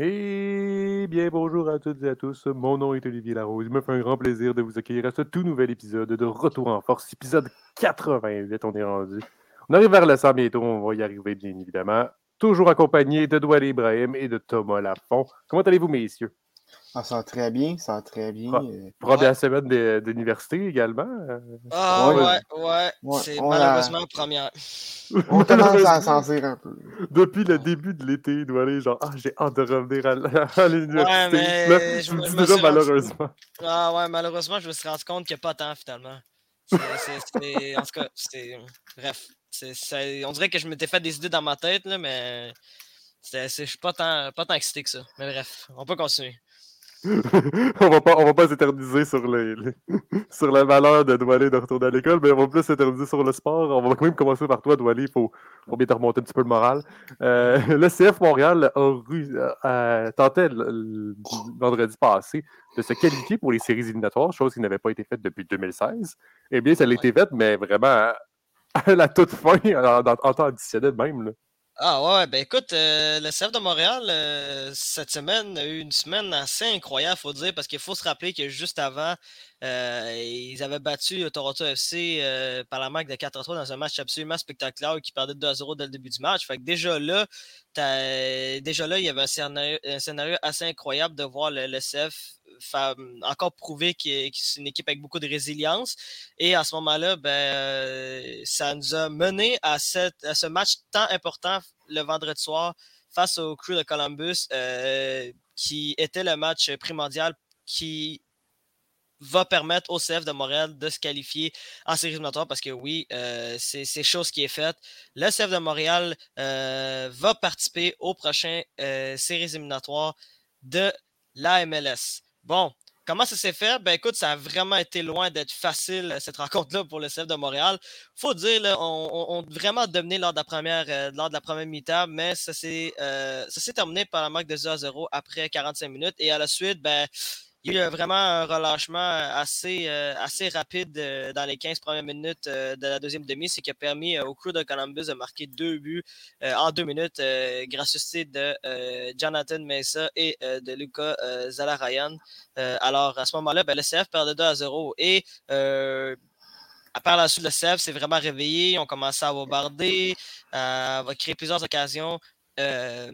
Eh bien, bonjour à toutes et à tous. Mon nom est Olivier Larose. Il me fait un grand plaisir de vous accueillir à ce tout nouvel épisode de Retour en Force, épisode 88. On est rendu. On arrive vers le 100 bientôt. On va y arriver, bien évidemment. Toujours accompagné de Douane Ibrahim et de Thomas Lafont. Comment allez-vous, messieurs? Ah, ça va très bien, ça va très bien. Euh, Première semaine de- d'université également. euh. Ah Ouais. ouais, ouais, Ouais, c'est malheureusement la première. On commence à s'en sortir un peu. Depuis le début de l'été, Doual, genre, ah, j'ai hâte de revenir à, l'université. Ouais, mais je me je me déjà suis rendu- malheureusement. Ah ouais, malheureusement, je me suis rendu compte qu'il n'y a pas tant finalement. En tout cas, c'est. Bref. On dirait que je m'étais fait des idées dans ma tête, là, mais. Je suis pas tant, pas tant excité que ça. Mais bref, on peut continuer. on va pas, on va pas s'éterniser sur les, les- sur le malheur de Doualé de retourner à l'école, mais on va plus s'éterniser sur le sport. On va quand même commencer par toi, Doualé. Il faut, faut bien te remonter un petit peu le moral. Euh, le CF Montréal a euh, tentait le, le vendredi passé de se qualifier pour les séries éliminatoires, chose qui n'avait pas été faite depuis 2016. Eh bien, ça a été fait, mais vraiment à la toute fin, en, en- en temps additionnel même. là. Ah ouais, ben écoute, euh, le CF de Montréal, euh, cette semaine, a eu une semaine assez incroyable, faut dire, parce qu'il faut se rappeler que juste avant, euh, ils avaient battu le Toronto FC euh, par la marque de 4-3 dans un match absolument spectaculaire qui perdait 2-0 dès le début du match. Fait que déjà là, déjà là, il y avait un scénario, un scénario assez incroyable de voir le, le CF encore prouver qu'il- que c'est une équipe avec beaucoup de résilience. Et à ce moment-là, ben, euh, ça nous a mené à, ce match tant important le vendredi soir face au Crew de Columbus, euh, qui était le match primordial qui va permettre au CF de Montréal de se qualifier en séries éliminatoires parce que oui, euh, c'est chose qui est faite. Le CF de Montréal va participer aux prochaines euh, séries éliminatoires de la MLS. Bon, comment ça s'est fait? Ben écoute, ça a vraiment été loin d'être facile euh, cette rencontre-là pour le CF de Montréal. Faut dire, on, on- on a vraiment dominé lors de la première, euh, première mi-temps, mais ça s'est euh, terminé par la marque de 0 à 0 après 45 minutes. Et à la suite, ben, il y a eu euh, vraiment un relâchement assez, euh, assez rapide euh, dans les 15 premières minutes euh, de la deuxième demi, ce qui a permis euh, au crew de Columbus de marquer deux buts euh, en deux minutes, euh, grâce au style de euh, Jonathan Mesa et euh, de Luca euh, Zalarayan. Euh, alors, à ce moment-là, ben, le CF perdait 2 à 0 et euh, à part la suite, le CF s'est vraiment réveillé. On commençait à bombarder, à, à créer plusieurs occasions euh,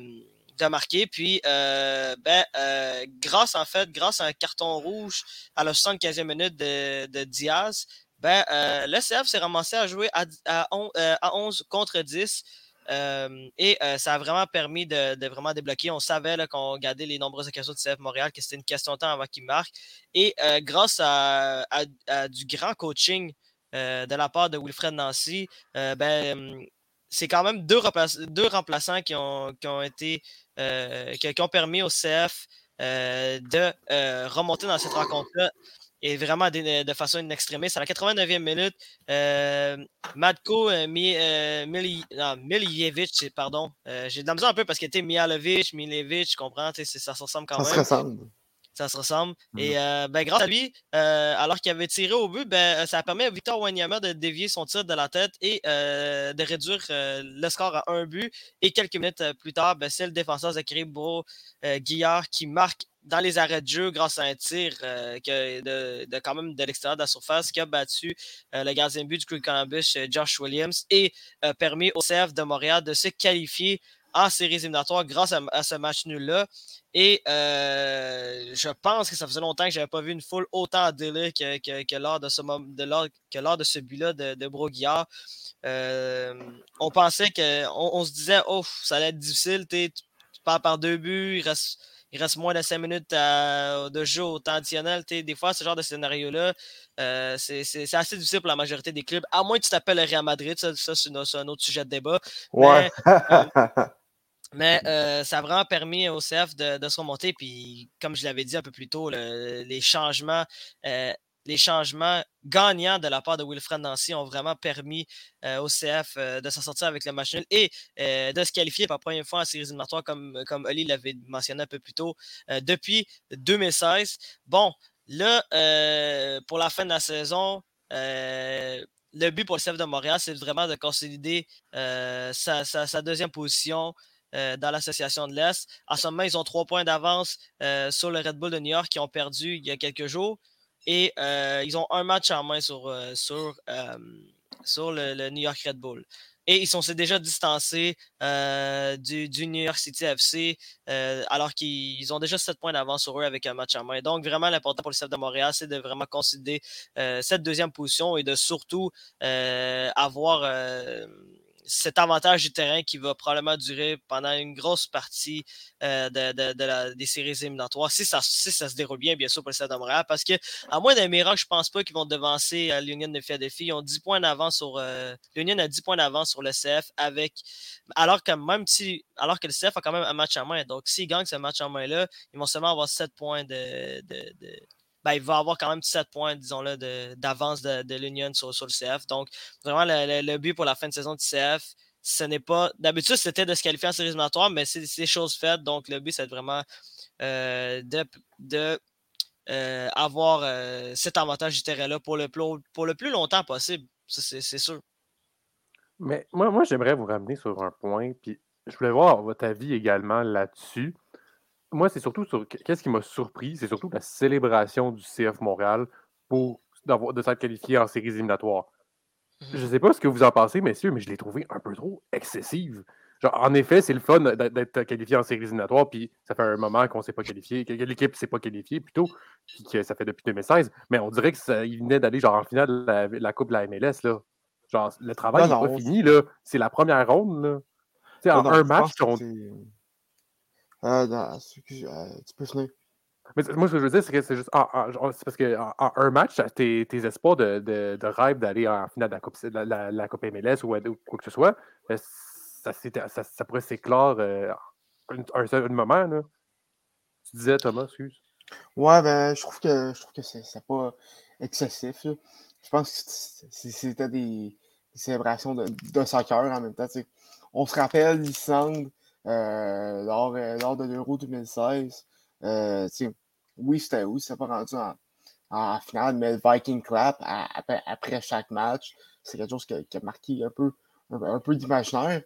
de marquer. Puis, euh, ben, euh, grâce en fait, grâce à un carton rouge à la 75e minute de, Diaz, ben, euh, le CF s'est ramassé à jouer à, à, on- euh, à 11 contre 10. Euh, et ça a vraiment permis de, vraiment débloquer. On savait qu'on regardait les nombreuses occasions du CF Montréal que c'était une question de temps avant qu'il marque. Et grâce à, à- du grand coaching de la part de Wilfred Nancy, ben, c'est quand même deux, remplaç- deux remplaçants qui ont, qui ont été euh, qui, qui ont permis au CF euh, de euh, remonter dans cette rencontre-là et vraiment de, de façon inextrémiste. À la 89e minute, Matko Mi- Mili- non, Milijevic, pardon, j'ai de la misère un peu parce qu'il était Mialovic, Milevic, je comprends, ça se ressemble quand Ça même se ressemble. Ça se ressemble. Et euh, ben, grâce à lui, euh, alors qu'il avait tiré au but, ben, ça a permis à Victor Wanyama de dévier son tir de la tête et euh, de réduire le score à un but. Et quelques minutes plus tard, ben, c'est le défenseur Zachary Bro Guillard qui marque dans les arrêts de jeu grâce à un tir que de, de quand même de l'extérieur de la surface qui a battu le gardien de but du Crew Columbus, Josh Williams, et permis au CF de Montréal de se qualifier en séries éliminatoires grâce à, à ce match nul-là. Et euh, je pense que ça faisait longtemps que je n'avais pas vu une foule autant en délire que, que, que lors de ce, de lors, que lors de ce but-là de, de Broguillard. Euh, on pensait que. On, on se disait, oh, ça allait être difficile. Tu, pars par deux buts, il reste, il reste moins de cinq minutes à- de jeu au temps additionnel. Des fois, ce genre de scénario-là, euh, c'est assez difficile pour la majorité des clubs. À moins que tu t'appelles le Real Madrid, ça, ça, c'est un autre sujet de débat. Ouais. Mais euh, ça a vraiment permis au CF de, de se remonter. Puis, comme je l'avais dit un peu plus tôt, le- les changements. euh, les changements gagnants de la part de Wilfred Nancy ont vraiment permis euh, au CF euh, de s'en sortir avec le match nul et de se qualifier pour la première fois en séries éliminatoires, comme, comme Oli l'avait mentionné un peu plus tôt, depuis 2016. Bon, là, pour la fin de la saison, le but pour le CF de Montréal, c'est vraiment de consolider sa- sa deuxième position dans l'association de l'Est. En ce moment, ils ont trois points d'avance sur le Red Bull de New York qui ont perdu il y a quelques jours. Et ils ont un match en main sur, sur, sur le, New York Red Bull. Et ils sont déjà distancés euh, du, New York City FC, euh, alors qu'ils ont déjà 7 points d'avance sur eux avec un match en main. Donc, vraiment, l'important pour le CF de Montréal, c'est de vraiment considérer euh, cette deuxième position et de surtout avoir cet avantage du terrain qui va probablement durer pendant une grosse partie euh, de, des séries éliminatoires, si ça, ça se déroule bien, bien sûr, pour le Stade de Montréal, parce que, à moins d'un miracle, je pense pas qu'ils vont devancer euh, l'Union de Philadelphie. Ils ont 10 points d'avance sur. Euh, L'Union a 10 points d'avance sur le CF avec. Alors que même si. Alors que le CF a quand même un match en main. Donc, s'ils gagnent ce match en main-là, ils vont seulement avoir 7 points de ben, il va avoir quand même 7 points, disons-le, d'avance de, de, l'Union sur, le CF. Donc, vraiment, le, but pour la fin de saison du CF, ce n'est pas. D'habitude, c'était de se qualifier en séries éliminatoires, mais c'est chose faite. Donc, le but, c'est vraiment euh, de, euh, avoir euh, cet avantage du terrain-là pour le, pour le plus longtemps possible. C'est sûr. Mais moi, moi j'aimerais vous ramener sur un point, puis je voulais voir votre avis également là-dessus moi, c'est surtout sur qu'est-ce qui m'a surpris, c'est surtout la célébration du CF Montréal pour de s'être qualifié en séries éliminatoires. Je ne mmh sais pas ce que vous en pensez, messieurs, mais je l'ai trouvé un peu trop excessive. Genre, en effet, c'est le fun d'être qualifié en séries éliminatoires, puis ça fait un moment qu'on ne s'est pas qualifié, que l'équipe ne s'est pas qualifiée plutôt, puis que ça fait depuis 2016, mais on dirait qu'il venait d'aller genre en finale de la, Coupe de la MLS. Là. Genre, le travail n'est pas fini, là. C'est la première ronde, là. en un match, on... Ah, euh, tu peux finir. Mais moi, ce que je veux dire, c'est que c'est juste. c'est parce qu'en en un match, tes, tes espoirs de, de, de rêve d'aller en finale de la Coupe, la, la, coupe MLS ou, quoi que ce soit, euh, ça, ça, ça pourrait s'éclore euh, un, seul moment. Là. Tu disais, Thomas, excuse. Ouais, ben, je trouve que je trouve que c'est pas excessif. Je pense que c'était des, célébrations de, de soccer en même temps. On se rappelle l'Islande euh, lors, euh, lors de l'Euro 2016. Euh, oui, c'était oui, c'était pas rendu en, finale, mais le Viking Clap après, chaque match, c'est quelque chose qui a, marqué un peu, un, peu d'imaginaire.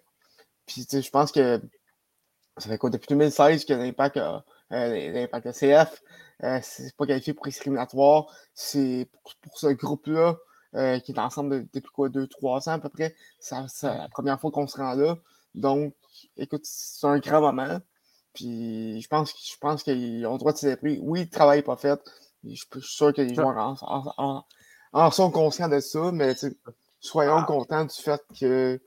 Puis je pense que ça fait quoi depuis 2016 que l'impact euh, l'impact CF c'est pas qualifié pour discriminatoire. C'est pour, ce groupe-là qui est ensemble depuis quoi, 2-3 ans à peu près. C'est la première fois qu'on se rend là. Donc, écoute, c'est un grand moment. Puis je pense, je pense qu'ils ont le droit de célébrer. Oui, le travail n'est pas fait. Je suis sûr que les joueurs en, sont conscients de ça, mais soyons ah. contents du fait que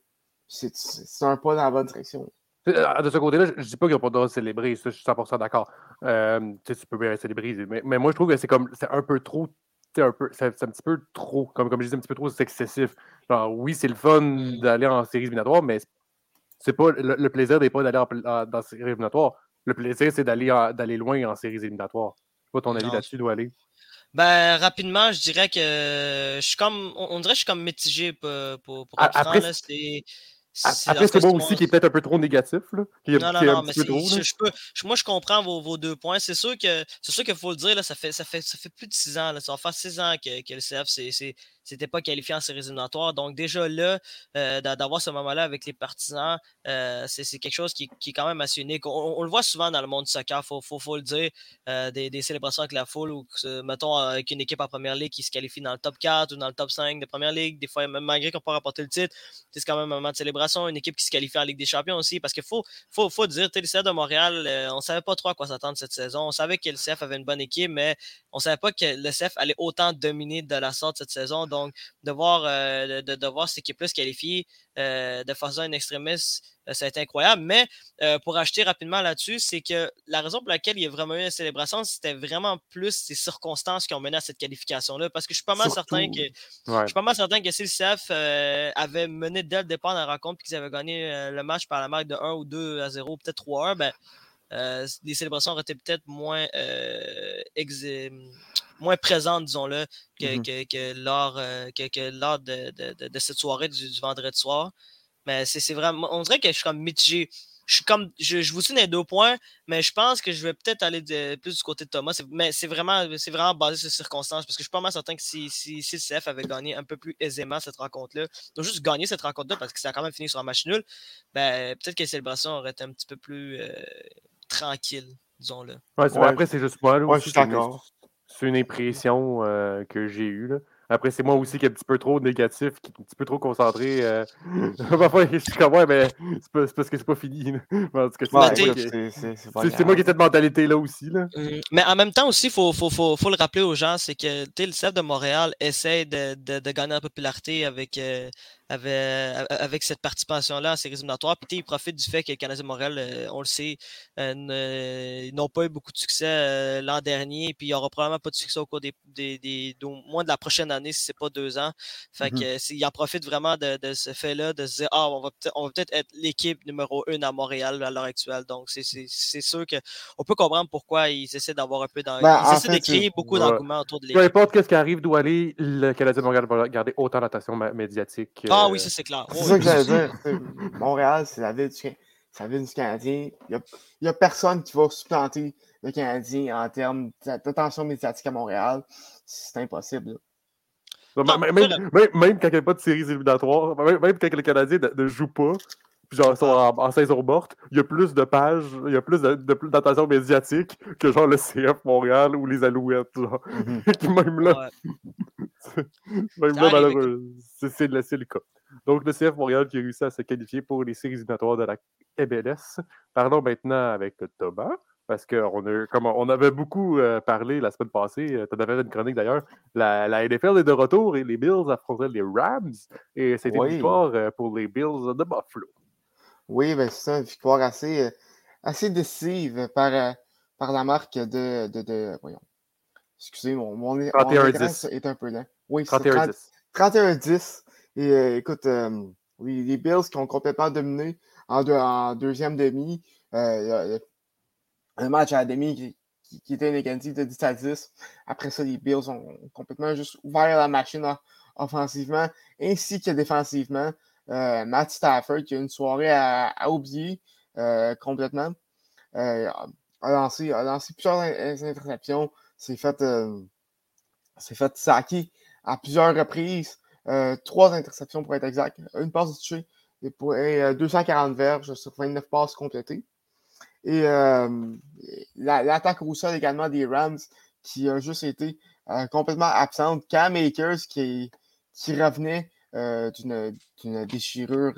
c'est un pas dans la bonne direction. De ce côté-là, je ne dis pas qu'ils n'ont pas le droit de célébrer, ça, je suis 100% d'accord. Euh, tu peux bien célébrer, mais, mais, moi je trouve que c'est comme c'est un peu trop, c'est un, un petit peu trop, comme, comme je disais, un petit peu trop excessif. Genre, oui, c'est le fun mm. d'aller en séries éliminatoires, mais c'est pas le, plaisir n'est pas d'aller dans dans séries éliminatoires. Le plaisir, c'est d'aller d'aller loin en séries éliminatoires. Pas ton avis là-dessus doit aller. Ben, rapidement, je dirais que je suis comme. On, dirait que je suis comme mitigé pour, pour, pour Après, là, après, c'est moi aussi qui est peut-être un peu trop négatif. Là, non, non, non, mais je, peux, moi, je comprends vos, vos deux points. C'est sûr que c'est sûr qu'il faut le dire, là, ça, fait, ça, fait, ça fait plus de six ans. Là, ça va faire six ans que, que le CF, c'est c'était pas qualifié en séries éliminatoires. Donc, déjà là, euh, d'avoir ce moment-là avec les partisans, euh, c'est quelque chose qui, qui, est quand même assez unique. On, le voit souvent dans le monde du soccer, faut, faut, faut, le dire, euh, des, des, célébrations avec la foule ou, mettons, avec une équipe en première ligue qui se qualifie dans le top 4 ou dans le top 5 de première ligue. Des fois, même malgré qu'on peut rapporter le titre, c'est quand même un moment de célébration. Une équipe qui se qualifie en Ligue des Champions aussi, parce qu'il faut, faut, faut dire, le CF de Montréal, on savait pas trop à quoi s'attendre cette saison. On savait que le CF avait une bonne équipe, mais on savait pas que le CF allait autant dominer de la sorte cette saison. Donc, de voir euh, de, de, voir cette équipe-là se qualifier euh, de façon une extrémiste, euh, ça a été incroyable. Mais pour acheter rapidement là-dessus, c'est que la raison pour laquelle il y a vraiment eu une célébration, c'était vraiment plus ces circonstances qui ont mené à cette qualification-là. Parce que je suis pas mal certain que je suis pas mal certain que si le CF avait mené dès le départ dans la rencontre et qu'ils avaient gagné le match par la marque de 1 ou 2 à 0, peut-être 3-1, ben, les célébrations auraient été peut-être moins moins présente, disons-le, que, mmh que, lors, euh, que, lors de, de, de, cette soirée du, vendredi soir. Mais c'est vraiment. On dirait que je suis comme mitigé. je suis comme, je, vous suis les deux points, mais je pense que je vais peut-être aller plus du côté de Thomas. Mais c'est vraiment, c'est vraiment basé sur les circonstances, parce que je suis pas mal certain que si, si, si le CF avait gagné un peu plus aisément cette rencontre-là, donc juste gagner cette rencontre-là parce que ça a quand même fini sur un match nul, ben, peut-être que les célébrations auraient été un petit peu plus euh, tranquilles, disons-le. Ouais, Après, c'est juste moi. Là, je suis d'accord. C'est une impression euh, que j'ai eue. Là. Après, c'est moi aussi qui est un petit peu trop négatif, qui est un petit peu trop concentré. Euh... Parfois, je suis comme, ouais, mais c'est parce que c'est pas fini. c'est moi qui ai cette mentalité-là aussi. Là. Mmh, mais en même temps aussi, il faut, faut, faut, faut, le rappeler aux gens, c'est que le CF de Montréal essaie de, de, de, gagner en popularité avec, euh, avec, avec cette participation-là en séries éliminatoires. Puis il profite du fait que le Canadien Montréal, euh, on le sait, euh, n'ont pas eu beaucoup de succès euh, l'an dernier. Puis il n'y aura probablement pas de succès au cours des, des, des, moins de la prochaine année, si ce n'est pas deux ans. Fait mmh il en profite vraiment de, de ce fait-là, de se dire Ah, on va peut-être être l'équipe numéro une à Montréal à l'heure actuelle. Donc c'est sûr qu'on peut comprendre pourquoi ils essaient d'avoir un peu dans. Ben, ils essaient de créer beaucoup d'engouement autour de l'équipe. Peu importe ce qui arrive d'où aller, le Canadien Montréal va garder autant d'attention médiatique. Ah oui, ça c'est clair. C'est ça que j'allais dire. Montréal, c'est la ville du, la ville du Canadien. Il n'y a, personne qui va supplanter le Canadien en termes d'attention médiatique à Montréal. C'est impossible. même, même, quand il n'y a pas de séries éliminatoires, même, quand le Canadien ne, joue pas, puis genre sont en, en, saison morte, il y a plus de pages, il y a plus d'attention médiatique que genre le CF Montréal ou les Alouettes. Genre. Mm-hmm. même là, même là, malheureux, c'est le cas. Donc, le CF Montréal qui a réussi à se qualifier pour les séries éliminatoires de la MLS. Parlons maintenant avec Thomas, parce qu'on comme on avait beaucoup euh, parlé la semaine passée, euh, tu en avais une chronique d'ailleurs, la, la, NFL est de retour et les Bills affrontaient les Rams, et c'était une victoire euh, pour les Bills de Buffalo. Oui, ben c'est ça, une victoire assez, assez décisive par, par la marque de, de, de voyons. Excusez, mon, mon, mon est un peu lent. Oui, 31-10. Et euh, écoute, euh, les, Bills qui ont complètement dominé en, deuxième demi, euh, un match à la demi qui, était une égalité de 10 à 10. Après ça, les Bills ont complètement juste ouvert la machine offensivement ainsi que défensivement. Matt Stafford qui a une soirée à, oublier complètement. a, lancé, a lancé plusieurs interceptions. C'est fait, fait saquer à plusieurs reprises. Euh, trois interceptions pour être exact. Une passe touchée et, pour, 240 euh, verges sur 29 passes complétées. Et euh, l'attaque au sol également des Rams qui a juste été complètement absente. Cam Akers qui, qui revenait d'une déchirure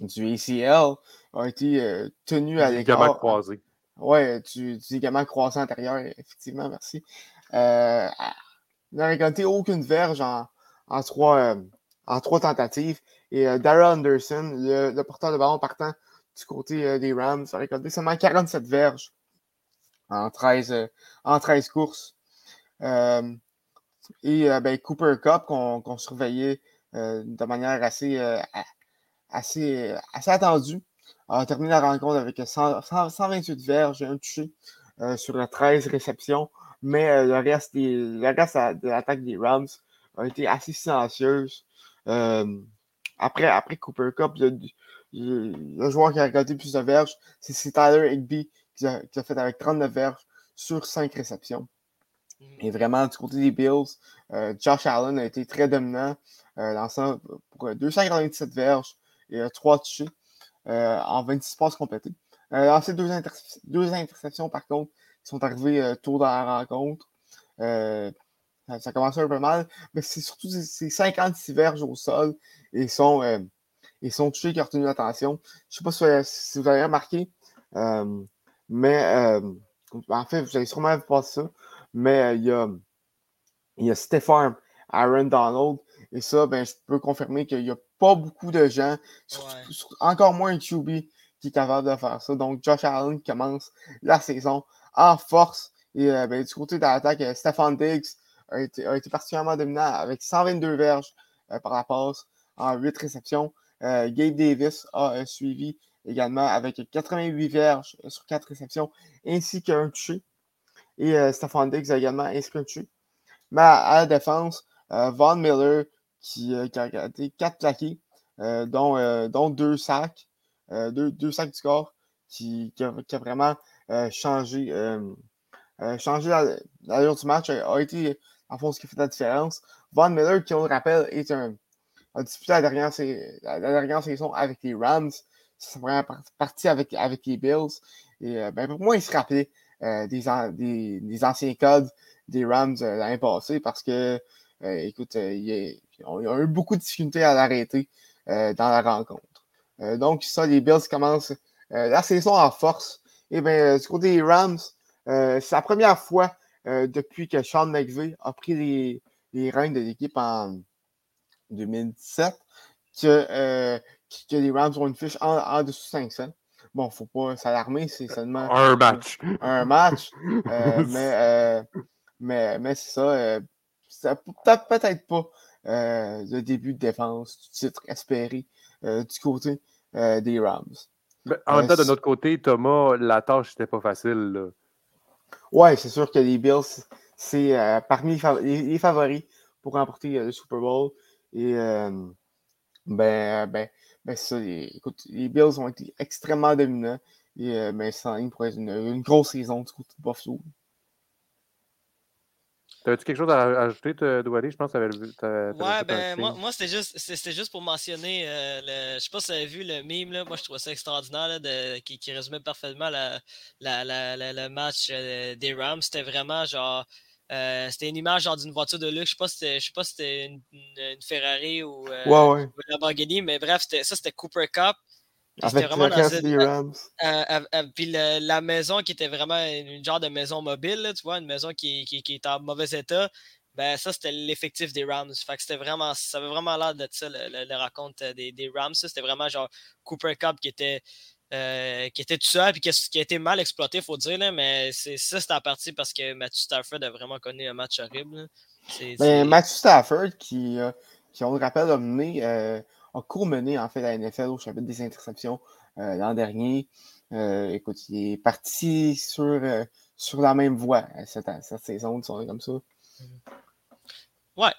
du ACL a été tenu à l'écart. croisé. Oui, du, du ligament croisé antérieur, effectivement, merci. Euh, n'a récolté aucune verge en, en trois, euh, en trois tentatives. Et euh, Anderson, le, porteur de ballon partant du côté euh, des Rams, a récolté seulement 47 verges en 13, en 13 courses. Et ben, Cooper Cup, qu'on surveillait de manière assez, assez, assez attendue, a terminé la rencontre avec 128 verges un touché sur 13 réceptions. Mais le reste, de l'attaque des Rams a été assez silencieuse. Euh, après, après Cooper Cup, le, joueur qui a regardé plus de verges, c'est Tyler Higby qui a, fait avec 39 verges sur 5 réceptions. Et vraiment, du côté des Bills, euh, Josh Allen a été très dominant, euh, lançant pour 297 verges et 3 touchés en 26 passes complétées. lancé deux, deux, interceptions, par contre, qui sont arrivées tôt dans la rencontre. Ça, a commencé un peu mal, mais c'est surtout ces 56 verges au sol et sont, euh, et qui ont retenu l'attention. Je ne sais pas si, vous avez remarqué, euh, mais euh, en fait, vous allez sûrement vu passer ça, mais il y a, il y a Stefan Aaron Donald, et ça, ben, je peux confirmer qu'il n'y a pas beaucoup de gens, encore moins un QB qui est capable de faire ça. Donc, Josh Allen commence la saison en force. Et ben, du côté de l'attaque, Stefan Diggs a été, particulièrement dominant avec 122 verges euh, par la passe en 8 réceptions. Euh, Gabe Davis a euh, suivi également avec 88 verges sur 4 réceptions ainsi qu'un touché. Et Stefan Diggs a également inscrit un touché. Mais à, la défense, Von Miller qui, a été 4 plaqués, dont, dont 2 sacs. deux, deux, sacs du corps qui, a, vraiment changé, changé l'allure du match, a, été en fond ce qui fait la différence. Von Miller, qui on le rappelle, est un, a disputé la dernière, saison avec les Rams. C'est vraiment parti avec, avec les Bills. Et ben, pour moi, il se rappelait des, des, des, anciens codes des Rams l'année passée parce que, écoute, il, on a eu beaucoup de difficultés à l'arrêter dans la rencontre. donc, ça, les Bills commencent la saison en force. Et bien, du côté des Rams, c'est la première fois depuis que Sean McVay a pris les, les de l'équipe en 2017 que, que, les Rams ont une fiche en, en dessous de 500. Bon, faut pas s'alarmer, c'est seulement un match. Un match. mais mais, mais c'est ça. ça peut-être pas le début de défense du titre espéré du côté des Rams. Ben, en même temps, de notre côté, Thomas, la tâche n'était pas facile. Oui, c'est sûr que les Bills, c'est parmi les, favoris pour remporter le Super Bowl. Et ben, ben, ben ça, les, écoute, les Bills ont été extrêmement dominants. Et ben, ça pour être une, grosse saison du côté de Buffalo. T'avais-tu quelque chose à ajouter, Douali? Je pense que tu Ouais, ben, moi, moi c'était juste, juste pour mentionner, euh, le, je sais pas si vous avez vu le meme, là, moi je trouvais ça extraordinaire, là, de, qui, qui, résumait parfaitement la, la, la, le match euh, des Rams. C'était vraiment genre, euh, c'était une image genre d'une voiture de luxe. Je sais pas si c'était, je sais pas si c'était une, une, Ferrari ou, ouais, ouais. une Lamborghini, mais bref, ça c'était Cooper Cup. Avec vraiment dans une, Rams. puis la maison qui était vraiment une genre de maison mobile, tu vois, une maison qui, qui, qui est en mauvais état. Ben, ça, c'était l'effectif des Rams. Fait que c'était vraiment, ça avait vraiment l'air de ça, le, le, raconte des, des Rams. C'était vraiment genre Cooper Cup qui était, euh, qui était tout seul et qui, qui, a été mal exploité, il faut dire. Là, mais c'est, ça, c'est en partie parce que Matthew Stafford a vraiment connu un match horrible. Ben, Matthew Stafford, qui, euh, qui, on le rappelle, a mené euh, a en fait la NFL au chapitre des interceptions l'an dernier. Écoute, il est parti sur, sur la même voie cette, cette saison, disons comme ça. Ouais,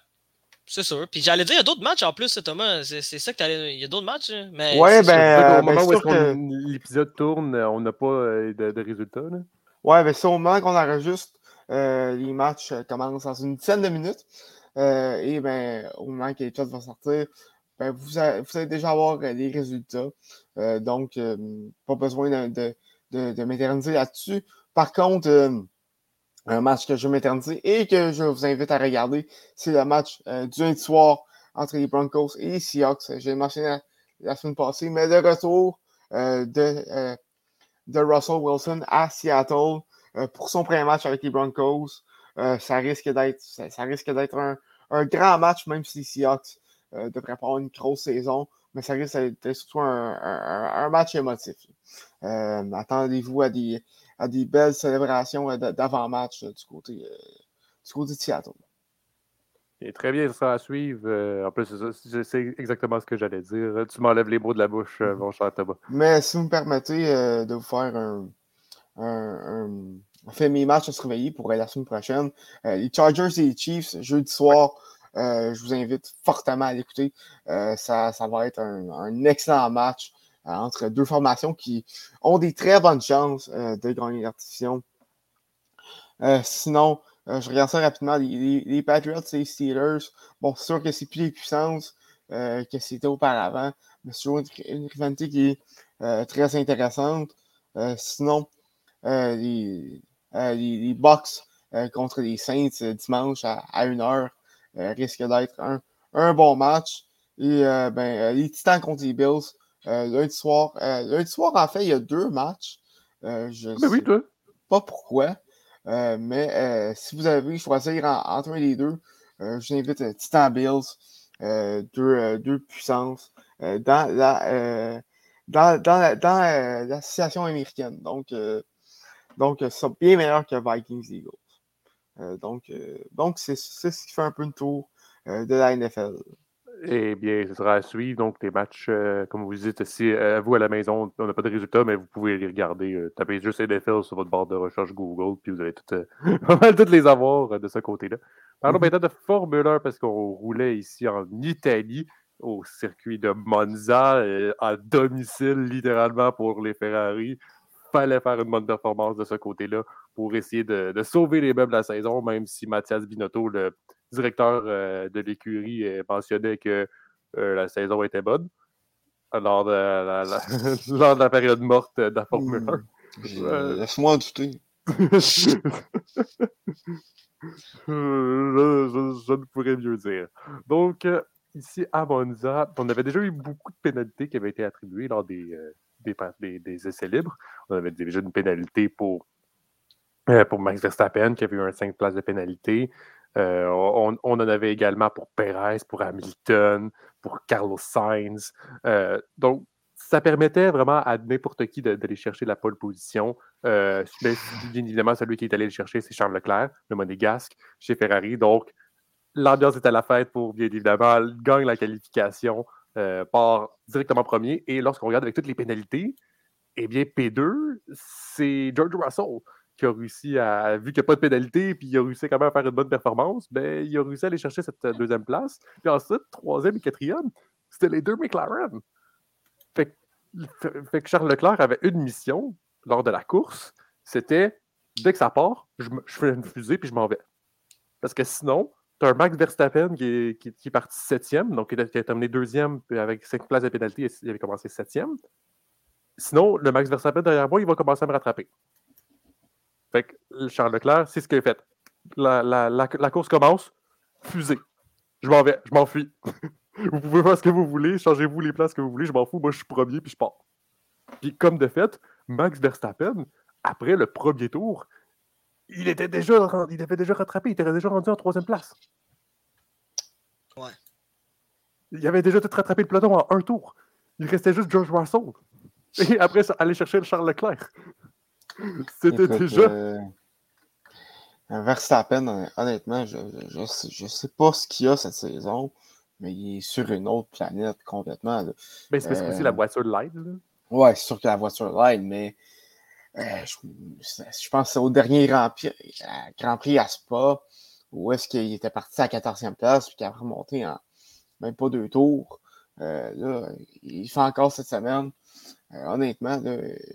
c'est sûr. Puis j'allais dire, il y a d'autres matchs en plus, Thomas. C'est ça que tu allais. Il y a d'autres matchs. Hein, mais ouais, ben. Au moment ben, où l'épisode tourne, on n'a pas de, de, résultats. Là. Ouais, ben c'est au moment qu'on enregistre. les matchs commencent dans une dizaine de minutes. et ben, au moment que les chats vont sortir, ben, vous, allez, déjà avoir euh, les résultats. Euh, donc, euh, pas besoin de, de, m'éterniser là-dessus. Par contre, un match que je vais m'éterniser et que je vous invite à regarder, c'est le match du lundi soir entre les Broncos et les Seahawks. J'ai mentionné la, semaine passée, mais le retour de, de Russell Wilson à Seattle pour son premier match avec les Broncos, ça risque d'être ça, un, grand match, même si les Seahawks euh, devrait pas avoir une grosse saison, mais ça risque d'être surtout un, match émotif. Euh, attendez-vous à des, à des belles célébrations euh, d'avant-match du, côté, du côté de Seattle. Et très bien, ça à suivre. en plus, c'est exactement ce que j'allais dire. Tu m'enlèves les mots de la bouche, mm-hmm. mon cher Thomas. Mais si vous me permettez de vous faire un, un, un fait mes matchs à surveiller pour la semaine prochaine. les Chargers et les Chiefs, jeudi soir, euh, je vous invite fortement à l'écouter. Euh, ça, ça, va être un, excellent match euh, entre deux formations qui ont des très bonnes chances de gagner la sinon, je regarde ça rapidement. Les, Patriots et les Steelers, bon, c'est sûr que c'est plus les puissances que c'était auparavant, mais c'est toujours une, rivalité qui est très intéressante. sinon, les, les, contre les Saints dimanche à, à 1h. Euh, risque d'être un, bon match. Et euh, ben, euh, les Titans contre les Bills, lundi soir. lundi soir, en fait, il y a deux matchs. je mais oui, toi. pas pourquoi. mais si vous avez choisir entre un des deux, je vous invite Titan Bills, deux, deux, puissances dans la dans, dans, dans l'association américaine. Donc, donc c'est bien meilleur que Vikings Eagles. Euh, donc, euh, donc c'est ce qui fait un peu le tour euh, de la NFL. Eh bien, ce sera à suivre. Donc, les matchs, comme vous dites, si à vous à la maison, on n'a pas de résultats, mais vous pouvez les regarder. tapez juste NFL sur votre barre de recherche Google, puis vous allez tout, toutes les avoir de ce côté-là. Parlons mm-hmm. maintenant de Formule 1 parce qu'on roulait ici en Italie. au circuit de Monza, euh, à domicile, littéralement, pour les Ferrari. Fallait faire une bonne performance de ce côté-là pour essayer de, sauver les meubles de la saison, même si Mathias Binotto, le directeur euh, de l'écurie, mentionnait que la saison était bonne lors de la, lors de la période morte de la Formule 1. Hmm. Laisse-moi en douter. je, ne pourrais mieux dire. Donc, euh, ici à Monza, on avait déjà eu beaucoup de pénalités qui avaient été attribuées lors des, euh, des, des, essais libres. On avait déjà une pénalité pour, euh, pour Max Verstappen qui avait eu un 5 places de pénalité. On, on, en avait également pour Perez, pour Hamilton, pour Carlos Sainz. donc, ça permettait vraiment à n'importe qui d'aller chercher la pole position. Euh, bien évidemment, celui qui est allé le chercher, c'est Charles Leclerc, le monégasque, chez Ferrari. Donc, l'ambiance est à la fête pour, bien évidemment, gagne la qualification, euh, part directement premier. Et lorsqu'on regarde avec toutes les pénalités, eh bien, P2, c'est George Russell qui a réussi à, vu qu'il n'y a pas de pénalité, puis il a réussi quand même à faire une bonne performance, ben, il a réussi à aller chercher cette deuxième place. Puis ensuite, troisième et quatrième, c'était les deux McLaren. Fait, que Charles Leclerc avait une mission lors de la course, c'était dès que ça part, je, fais une fusée puis je m'en vais. Parce que sinon, tu as un Max Verstappen qui est, qui, parti septième, donc il a, terminé deuxième avec cinq places de pénalité, il avait commencé septième. Sinon, le Max Verstappen derrière moi, il va commencer à me rattraper. Fait que Charles Leclerc, c'est ce qu'il a fait. La, la, course commence, fusée. Je m'en vais, je m'enfuis. vous pouvez faire ce que vous voulez, changez-vous les places que vous voulez, je m'en fous, moi je suis premier puis je pars. Puis comme de fait, Max Verstappen, après le premier tour, il était déjà, il avait déjà rattrapé, il était déjà rendu en troisième place. Ouais. Il avait déjà tout rattrapé le peloton en un tour. Il restait juste George Russell. Et après, aller chercher le Charles Leclerc. C'était déjà. Euh, Verstappen, honnêtement, je ne je, sais pas ce qu'il y a cette saison mais il est sur une autre planète complètement. Mais ben, c'est parce que c'est la euh, voiture light. Là. Ouais, c'est sûr que la voiture light, mais euh, je, pense que c'est au dernier Grand Prix, euh, Grand Prix à Spa, où est-ce qu'il était parti à la 14e place, puis qu'il a remonté en même pas deux tours. là, il fait encore cette semaine. honnêtement,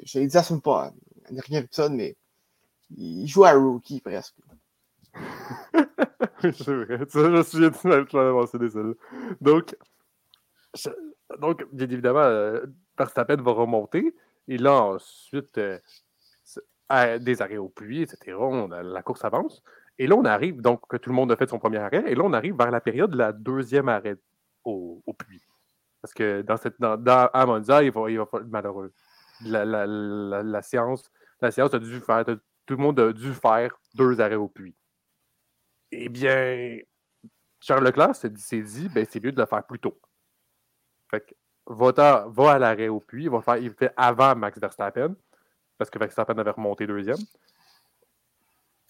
j'ai dit ça pas, un dernier épisode, mais il joue à rookie presque. c'est vrai. je me souviens de mentionner celle Donc, donc, bien évidemment, euh, va remonter. Et là, ensuite, euh, des arrêts au puits, etc., la course avance. Et là, on arrive, donc, que tout le monde a fait son premier arrêt. Et là, on arrive vers la période de la deuxième arrêt au, puits. Parce que dans cette, dans, à Monza, il va, il va malheureux. La, la, la, séance, la séance a dû faire, tout le monde a dû faire deux arrêts au puits. Eh bien, Charles Leclerc s'est dit, ben, c'est mieux de le faire plus tôt. Fait que, va, va à l'arrêt au puits, il va faire, il fait avant Max Verstappen, parce que Verstappen avait remonté deuxième.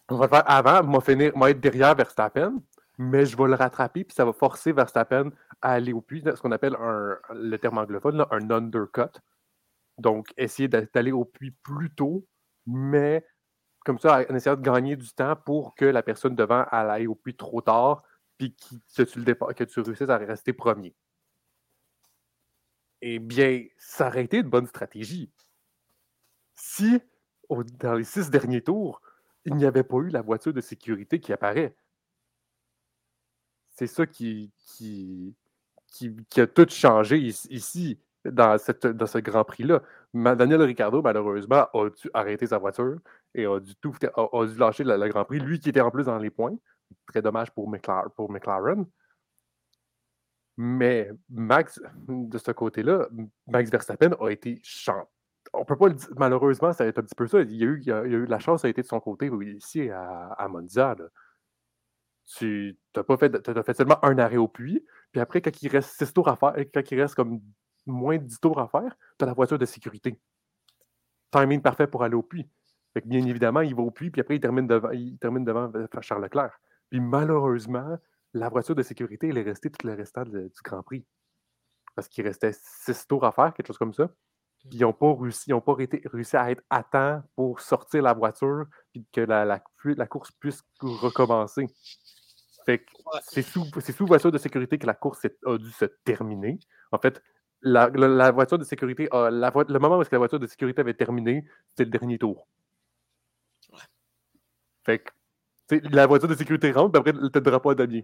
On va le faire avant, moi finir, moi être derrière Verstappen, mais je vais le rattraper, puis ça va forcer Verstappen à aller au puits, ce qu'on appelle un, le terme anglophone, un undercut. Donc, essayer d'aller au puits plus tôt, mais comme ça, en essayant de gagner du temps pour que la personne devant aille au puits trop tard, puis que tu, réussisses à rester premier. Eh bien, ça aurait été une bonne stratégie. Si, dans les six derniers tours, il n'y avait pas eu la voiture de sécurité qui apparaît. C'est ça qui, a tout changé ici dans, cette, dans ce Grand Prix-là. Daniel Ricciardo, malheureusement, a dû arrêter sa voiture et a dû, tout, a, dû lâcher le, Grand Prix. Lui qui était en plus dans les points. Très dommage pour, McLaren. Pour McLaren. Mais Max, de ce côté-là, Max Verstappen a été chant. On peut pas le dire, malheureusement, ça a été un petit peu ça. Il y a eu, il a, eu la chance, a été de son côté ici à, à Monza. Tu n'as pas fait, as fait seulement un arrêt au puits, puis après, quand il reste six tours à faire, quand il reste comme moins de 10 tours à faire, tu as la voiture de sécurité. Timing parfait pour aller au puits. bien évidemment, il va au puits, puis après, il termine devant, il termine devant euh, Charles Leclerc. Puis malheureusement, la voiture de sécurité, elle est restée tout le restant du Grand Prix. Parce qu'il restait 6 tours à faire, quelque chose comme ça. Puis ils n'ont pas réussi, pas réussi à être à temps pour sortir la voiture, puis que la, la, course puisse recommencer. Fait que c'est sous, sous voiture de sécurité que la course a dû se terminer. En fait, la, la- la voiture de sécurité, a- la voi- le moment où que la voiture de sécurité avait terminé, c'était le dernier tour. Ouais. Fait que, la voiture de sécurité rentre, puis après, t'as le drapeau à Damien.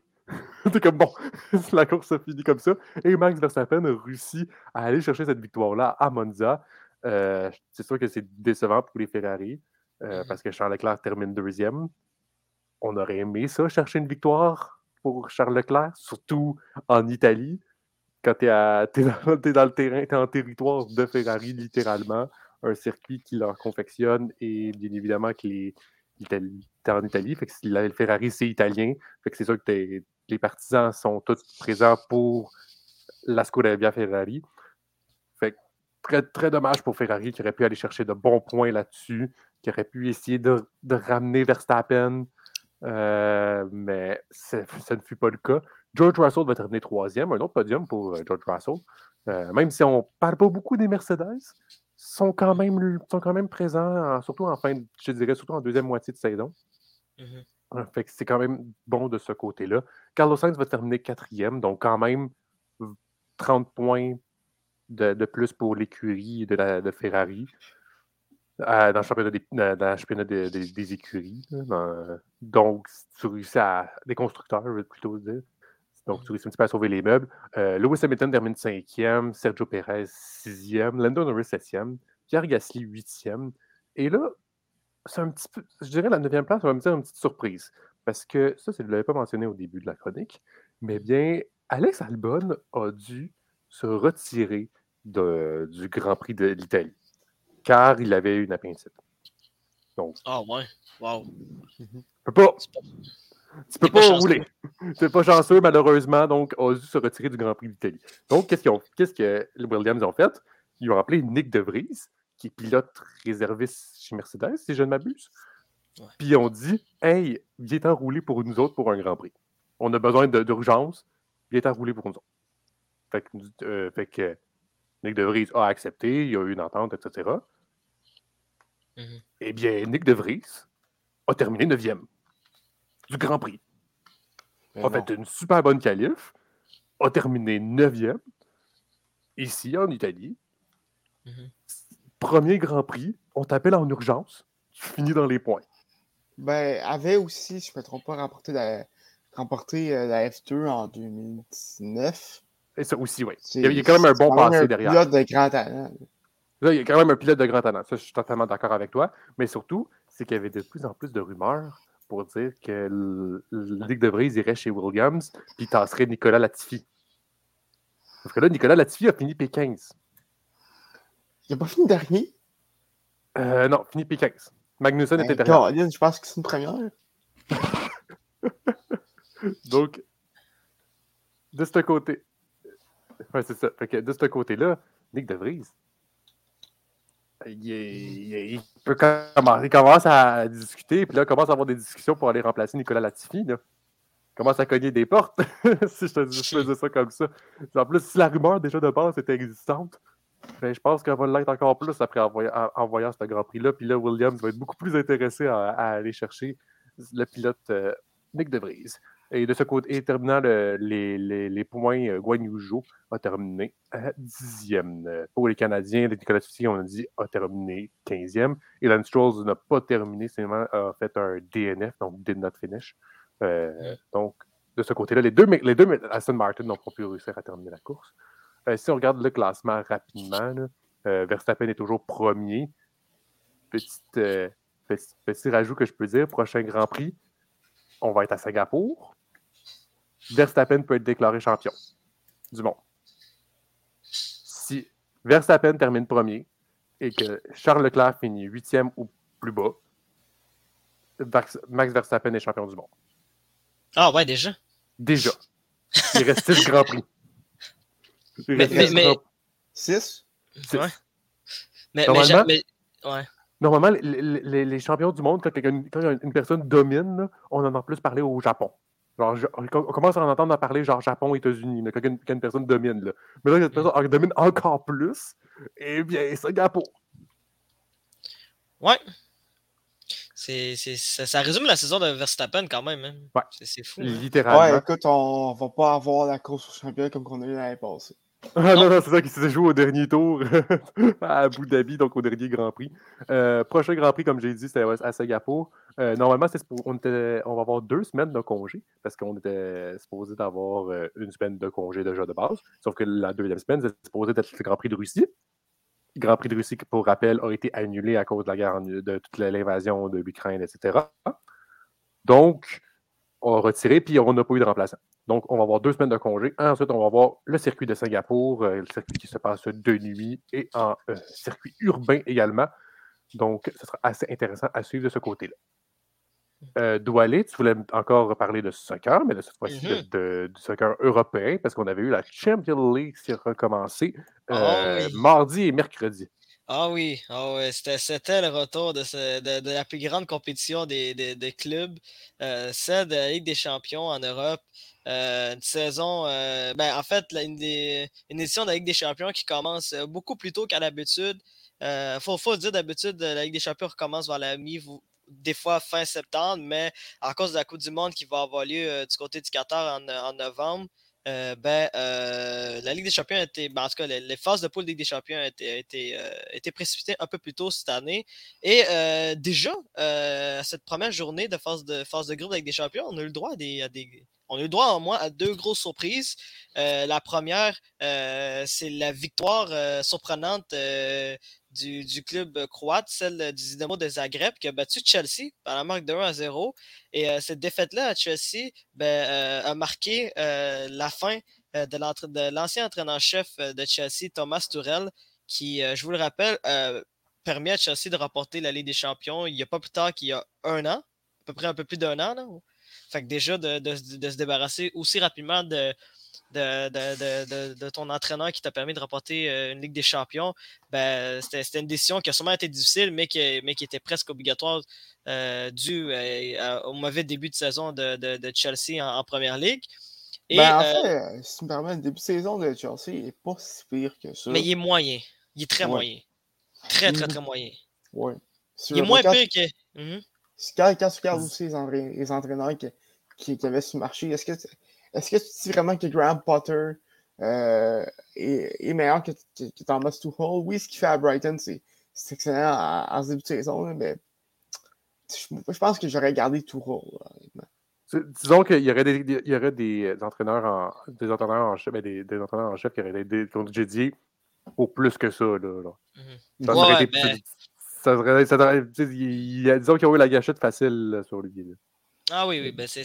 T'es comme, bon, la course a fini comme ça. Et Max Verstappen a réussi à aller chercher cette victoire-là à Monza. Euh, c'est sûr que c'est décevant pour les Ferrari, euh, Mhm. parce que Charles Leclerc termine deuxième. On aurait aimé ça, chercher une victoire pour Charles Leclerc, surtout en Italie. Quand tu es, dans, le terrain, tu es en territoire de Ferrari, littéralement, un circuit qui leur confectionne et bien évidemment que les, t'es en Italie, fait que la- le Ferrari c'est italien, fait que c'est sûr que les partisans sont tous présents pour la Scuderia Ferrari. Fait que très, très dommage pour Ferrari qui aurait pu aller chercher de bons points là-dessus, qui aurait pu essayer de, ramener Verstappen, euh, mais ça ne fut pas le cas. George Russell va terminer troisième, un autre podium pour euh, George Russell. Euh, même si on ne parle pas beaucoup des Mercedes, sont quand même, sont quand même présents, en- surtout en fin, je dirais, surtout en deuxième moitié de saison. Mhm. Euh, Fait que c'est quand même bon de ce côté-là. Carlos Sainz va terminer quatrième, donc quand même v- 30 points de, de plus pour l'écurie de, la- de Ferrari euh, dans le championnat des, dans dans le championnat des- des- des écuries. là, dans- donc, si tu réussis à. des constructeurs, je veux plutôt dire. Donc, tu réussis un petit peu à sauver les meubles. Euh, Lewis Hamilton termine cinquième, Sergio Perez sixième, Lando Norris septième, Pierre Gasly huitième. Et là, c'est un petit peu, je dirais la neuvième place, on va me dire une petite surprise. Parce que ça, je ne l'avais pas mentionné au début de la chronique, mais bien, Alex Albon a dû se retirer de- du Grand Prix de l'Italie, car il avait une appendicite. Donc, Ah ouais. Wow. peux pas, C'est pas- tu peux pas pas rouler. C'est pas chanceux, malheureusement, donc a dû se retirer du Grand Prix d'Italie. Donc, qu'est-ce qu'ils ont- qu'est-ce que les Williams ont fait? Ils ont appelé Nick De Vries, qui est pilote réserviste chez Mercedes, si je ne m'abuse. Ouais. Puis ils ont dit Hey, viens t'en rouler pour nous autres pour un Grand Prix. On a besoin de- d'urgence, viens t'en rouler pour nous autres. Fait que, euh, fait que Nick De Vries a accepté, il y a eu une entente, etc. Mhm. Eh bien, Nick De Vries a terminé 9e du Grand Prix. Mais a non. fait une super bonne qualif, a terminé 9e ici en Italie. Mhm. Premier Grand Prix, on t'appelle en urgence, tu finis dans les points. Ben, avait aussi, si je ne me trompe pas, remporté la, remporté, euh, la F2 en 2019. Et ça aussi, oui. C'est- Il y a- il y a quand même un bon quand même passé un derrière. pilote de grand talent. Là, il y a quand même un pilote de grand talent. Ça, je suis totalement d'accord avec toi. Mais surtout, c'est qu'il y avait de plus en plus de rumeurs pour dire que l- l- Nick De Vries irait chez Williams puis tasserait Nicolas Latifi. Sauf que là, Nicolas Latifi a fini P15. Il n'a pas fini dernier? Euh, non, fini P15. Magnussen était Ben, derrière. Colin, je pense que c'est une première. Donc, de ce côté. Ouais, c'est ça. Fait que de ce côté-là, Nick De Vries, il, est- il est- il peut commencer, il commence à discuter, puis là, il commence à avoir des discussions pour aller remplacer Nicolas Latifi. Là. Il commence à cogner des portes, si je te dis, je ça comme ça. En plus, si la rumeur déjà de base était existante, ben, je pense qu'elle va l'être encore plus après en, voy- en- en voyant ce Grand Prix-là. Puis là, Williams va être beaucoup plus intéressé à, à aller chercher le pilote euh, Nick De Vries. Et de ce côté, et terminant le- les, les- les points, euh, Guan Yu a terminé à dixième. Euh, Pour les Canadiens, les Nicolas Tissier, on a dit, a terminé 15e. Et Lance Stroll n'a pas terminé, seulement a fait un DNF, donc did not finish. Euh. Donc, de ce côté-là, les deux, les deux Aston Martin n'ont pas pu réussir à terminer la course. Euh, si on regarde le classement rapidement, là, euh, Verstappen est toujours premier. Petite, petit, petit rajout que je peux dire, prochain Grand Prix, on va être à Singapour. Verstappen peut être déclaré champion du monde. Si Verstappen termine premier et que Charles Leclerc finit huitième ou plus bas, Max Verstappen est champion du monde. Ah ouais, déjà? Déjà. Il reste six Grands Prix. Il Mais- reste mais- six mais- Grands- 6. six? Ouais. Mais, mais, Normalement- j'a- mais- ouais. Normalement, les, les- les champions du monde, quand, quand une personne domine, là, on en a plus parlé au Japon. Genre, je- on commence à en entendre parler genre Japon, États-Unis, quand une, quand une personne domine. Là. Mais là, cette personne en domine encore plus. Eh bien, Singapour. Ouais. ça, résume la saison de Verstappen quand même. Hein. Ouais. C'est fou. Hein. Littéralement. Ouais, écoute, on va pas avoir la course au championnat comme qu'on a eu l'année passée. Ah non, non, c'est ça qui s'est joué au dernier tour à Abu Dhabi, donc au dernier Grand Prix. Euh, prochain Grand Prix, comme j'ai dit, c'était à Singapour. Euh, normalement, on, était, on va avoir deux semaines de congé parce qu'on était supposé d'avoir euh, une semaine de congé déjà de base. Sauf que la deuxième semaine, c'est supposé être le Grand Prix de Russie. Le Grand Prix de Russie, pour rappel, a été annulé à cause de la guerre de toute l'invasion de l'Ukraine, etc. Donc, on a retiré, puis on n'a pas eu de remplaçant. Donc, on va avoir deux semaines de congé. Ensuite, on va avoir le circuit de Singapour, euh, le circuit qui se passe de nuit et en euh, circuit urbain également. Donc, ce sera assez intéressant à suivre de ce côté-là. Euh, Doualé, tu voulais encore parler de soccer, mais de cette fois-ci mm-hmm. du soccer européen, parce qu'on avait eu la Champions League qui a recommencé ah mardi et mercredi. Ah oui, ah c'était le retour de, la plus grande compétition des, clubs, euh, celle de la Ligue des champions en Europe. Euh, une saison, euh, ben, en fait, une, édition de la Ligue des champions qui commence beaucoup plus tôt qu'à l'habitude. Il faut, faut dire d'habitude, la Ligue des champions recommence vers la mi, des fois fin septembre, mais à cause de la Coupe du Monde qui va avoir lieu du côté du Qatar en novembre, euh, ben, euh, la Ligue des Champions a été, ben, en tout cas, les, phases de poule Ligue des Champions ont été, euh, précipitées un peu plus tôt cette année. Et déjà, cette première journée de phase de, phase de groupe avec des champions, on a eu le droit à des, on a eu le droit au moins à deux grosses surprises. la première, c'est la victoire surprenante du, club euh, croate, celle du Dynamo de Zagreb, qui a battu Chelsea par la marque de 1 à 0. Et euh, cette défaite-là à Chelsea ben, euh, a marqué la fin de l'ancien entraîneur-chef de Chelsea, Thomas Tourel, qui, je vous le rappelle, permet à Chelsea de remporter la Ligue des Champions il n'y a pas plus tard qu'il y a un an, à peu près un peu plus d'un an. Fait que déjà, de, se débarrasser aussi rapidement de, de, ton entraîneur qui t'a permis de remporter euh, une Ligue des Champions, ben, c'était une décision qui a sûrement été difficile, mais qui, mais qui était presque obligatoire euh, dû euh, au mauvais début de saison de, Chelsea en, Première Ligue. Et, ben, en fait, si tu me permets, le début de saison de Chelsea n'est pas si pire que ça. Mais il est moyen. Il est très moyen. Très, très, très moyen. Oui. Il est moins pire que. Mhm. Quand, tu regardes aussi les, entraîneurs qui, qui, avaient su marcher, est-ce que est-ce que tu dis vraiment que Graham Potter euh, est, meilleur que, Thomas Tuchel? Oui, ce qu'il fait à Brighton, c'est excellent en, ce début de saison, mais je, pense que j'aurais gardé Tuchel, Disons qu'il y aurait des, il y aurait des entraîneurs en, des entraîneurs en chef, ben, des, des, entraîneurs en chef qui auraient été dit au plus que ça. Là, là. Ça aurait été, ça serait, ça disons qu'ils ont eu la gâchette facile sur lui. Ah oui, oui, ben c'est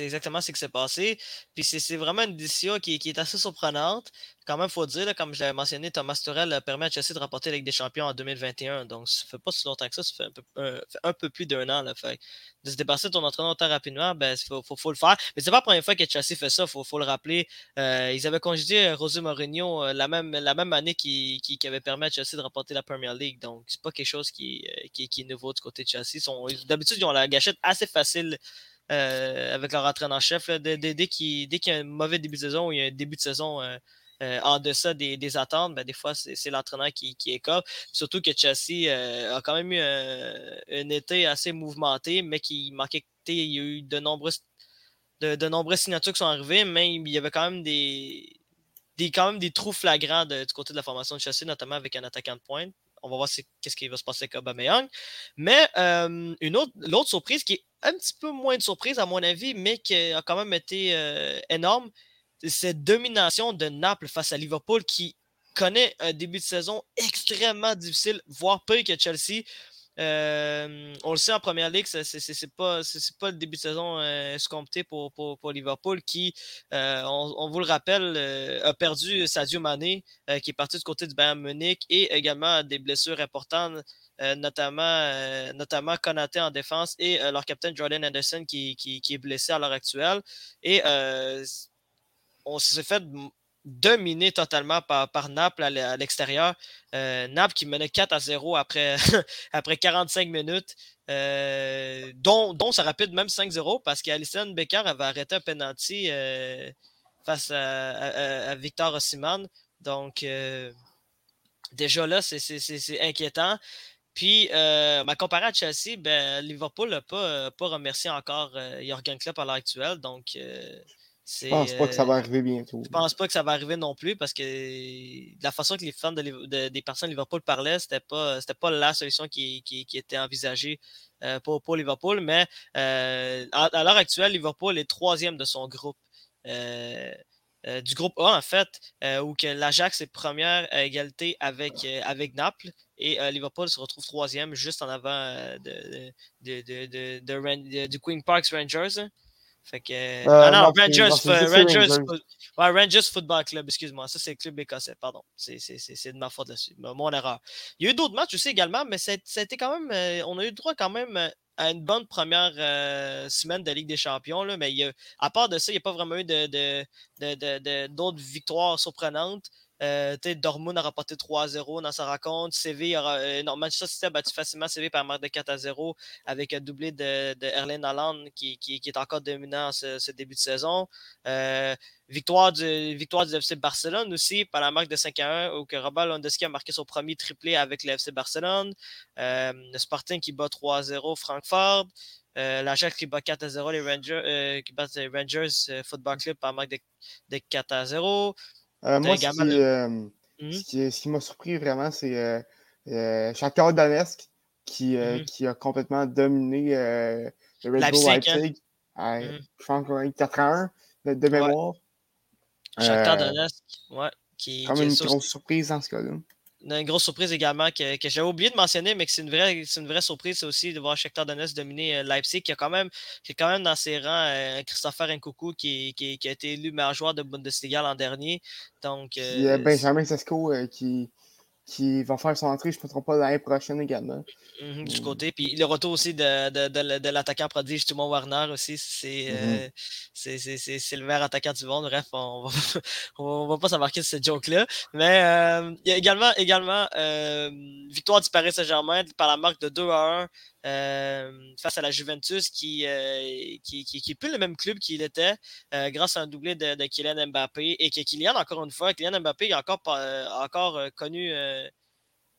exactement ce qui s'est passé. Puis c'est vraiment une décision qui, qui, est assez surprenante. Quand même, il faut dire, comme je l'avais mentionné, Thomas Turel permet à Chelsea de remporter la Ligue des Champions en 2021. Donc, ça fait pas si longtemps que ça, ça fait un peu, peu plus d'un an. Là, fait. De se dépasser de ton entraîneur rapidement, ben, il faut, faut, le faire. Mais c'est pas la première fois que Chelsea fait ça, il faut, faut, le rappeler. Euh, ils avaient congédié José Mourinho euh, la, même, la même année qui, qui, avait permis à Chelsea de remporter la Premier League. Donc, c'est pas quelque chose qui, euh, qui, est nouveau du côté de Chelsea. D'habitude, ils ont la gâchette assez facile euh, avec leur entraîneur-chef. Dès, dès, qu'il y a un mauvais début de saison ou il y a un début de saison euh, euh, en deçà des, des attentes, ben, des fois, c'est l'entraîneur qui, qui écope. Surtout que Chelsea a quand même eu un, été assez mouvementé, mais qui manquait. Il y a eu de nombreuses, de, de nombreuses signatures qui sont arrivées, mais il y avait quand même des, des, quand même des trous flagrants du côté de la formation de Chelsea, notamment avec un attaquant de pointe. On va voir qu'est-ce qui va se passer avec Aubameyang. Mais une autre, l'autre surprise qui est un petit peu moins de surprise, à mon avis, mais qui a quand même été euh, énorme. Cette domination de Naples face à Liverpool qui connaît un début de saison extrêmement difficile, voire pire que Chelsea. Euh, on le sait en première ligue, c'est pas, pas le début de saison euh, escompté pour, pour, Liverpool qui, on, vous le rappelle, a perdu Sadio Mané qui est parti du côté du Bayern Munich et également des blessures importantes euh, notamment, euh, notamment Konaté en défense et euh, leur capitaine Jordan Anderson qui, qui, est blessé à l'heure actuelle. Et on s'est fait dominer totalement par, par Naples à l'extérieur. Naples qui menait 4 à 0 après, après 45 minutes, dont, dont ça rapide même 5-0 parce qu'Alison Becker avait arrêté un penalty face à, Victor Osimhen. Donc, déjà là, c'est inquiétant. Puis, euh, ben, comparé à Chelsea, ben, Liverpool n'a pas, pas remercié encore Jurgen Klopp à l'heure actuelle. Donc, je pense pas que ça va arriver bientôt. Je pense pas que ça va arriver non plus parce que la façon que les fans des personnes de Liverpool parlaient, c'était pas, pas la solution qui, était envisagée pour, pour, Liverpool. Mais à, l'heure actuelle, Liverpool est troisième de son groupe. Euh, du groupe A, en fait, euh, où que l'Ajax est première à égalité avec, euh, avec Naples et Liverpool se retrouve troisième juste en avant de, de, du Queen Parks Rangers. Fait que. ah non, Rangers, Rangers, Football Club, excuse-moi. Ça, c'est le club écossais, pardon. C'est de ma faute là-dessus. Mon erreur. Il y a eu d'autres matchs aussi également, mais ça a été quand même. on a eu droit quand même à une bonne première euh, semaine de Ligue des Champions. Là, mais à part de ça, il n'y a pas vraiment eu d'autres victoires surprenantes. Euh, a rapporté 3-0 dans sa rencontre. CV euh, Manchester City a battu facilement CV par marque de 4 0 avec un doublé de, de Erling qui, est encore dominant ce, début de saison. Euh, victoire, du, victoire du FC Barcelone aussi par la marque de 5 1 où que Robert a marqué son premier triplé avec le FC Barcelone. le Sporting qui bat 3-0 Francfort. Euh, L'Ajax qui bat 4 0 les Rangers, qui bat les Rangers Football Club par marque de, de 4 0. Euh, moi, euh, mmh. ce qui, ce qui, m'a surpris vraiment, c'est euh, euh Shakhtar Donetsk qui, mmh. qui a complètement dominé le Red Bull Leipzig. Hein? Mmh. Je pense 4 1 de, de mémoire. Shakhtar Donetsk, ouais. Qui, comme une grosse surprise dans ce cas-là une grosse surprise également que, que j'avais oublié de mentionner, mais que c'est une vraie, une vraie surprise aussi de voir Shakhtar Donetsk dominer euh, Leipzig, qui a quand même, qui quand même dans ses rangs euh, Christopher Nkoukou qui, qui, qui, a été élu meilleur joueur de Bundesliga l'an dernier. Donc, Il y a Benjamin Sesko qui, qui va faire son entrée, je ne me trompe pas, l'année prochaine également. Mhm, du mm. côté. Puis le retour aussi de, de, de, de l'attaquant prodige Thomas Warner aussi, mm-hmm. euh, c'est le vert attaquant du monde. Bref, on va, on va pas s'embarquer de cette joke-là. Mais euh, il y a également, également euh, victoire du Paris Saint-Germain par la marque de 2 à 1 face à la Juventus qui, qui, qui, qui, plus le même club qu'il était grâce à un doublé de, Kylian Mbappé et que Kylian, encore une fois, Kylian Mbappé a encore, encore connu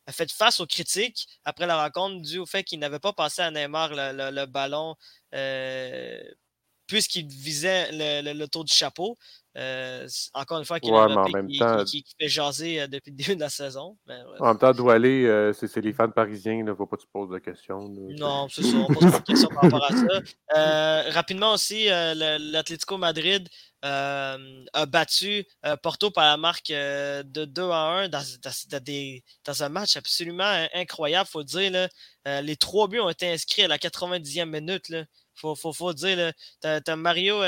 a fait face aux critiques après la rencontre dû au fait qu'il n'avait pas passé à Neymar le, ballon euh, puisqu'il visait le, tour du chapeau. Euh, encore une fois, ouais, qui, qui, fait jaser euh, depuis le début de la saison. En même temps, Doualé, c'est les fans parisiens, il ne faut pas que tu poses de questions. Non, c'est ça, on pose pas de questions par rapport à ça. rapidement aussi, l'Atlético Madrid euh, a battu euh, Porto par la marque euh, de 2 à 1 dans, dans, un match absolument incroyable, il faut dire. les trois buts ont été inscrits à la 90e minute. Faut, faut, dire. Tu as, Mario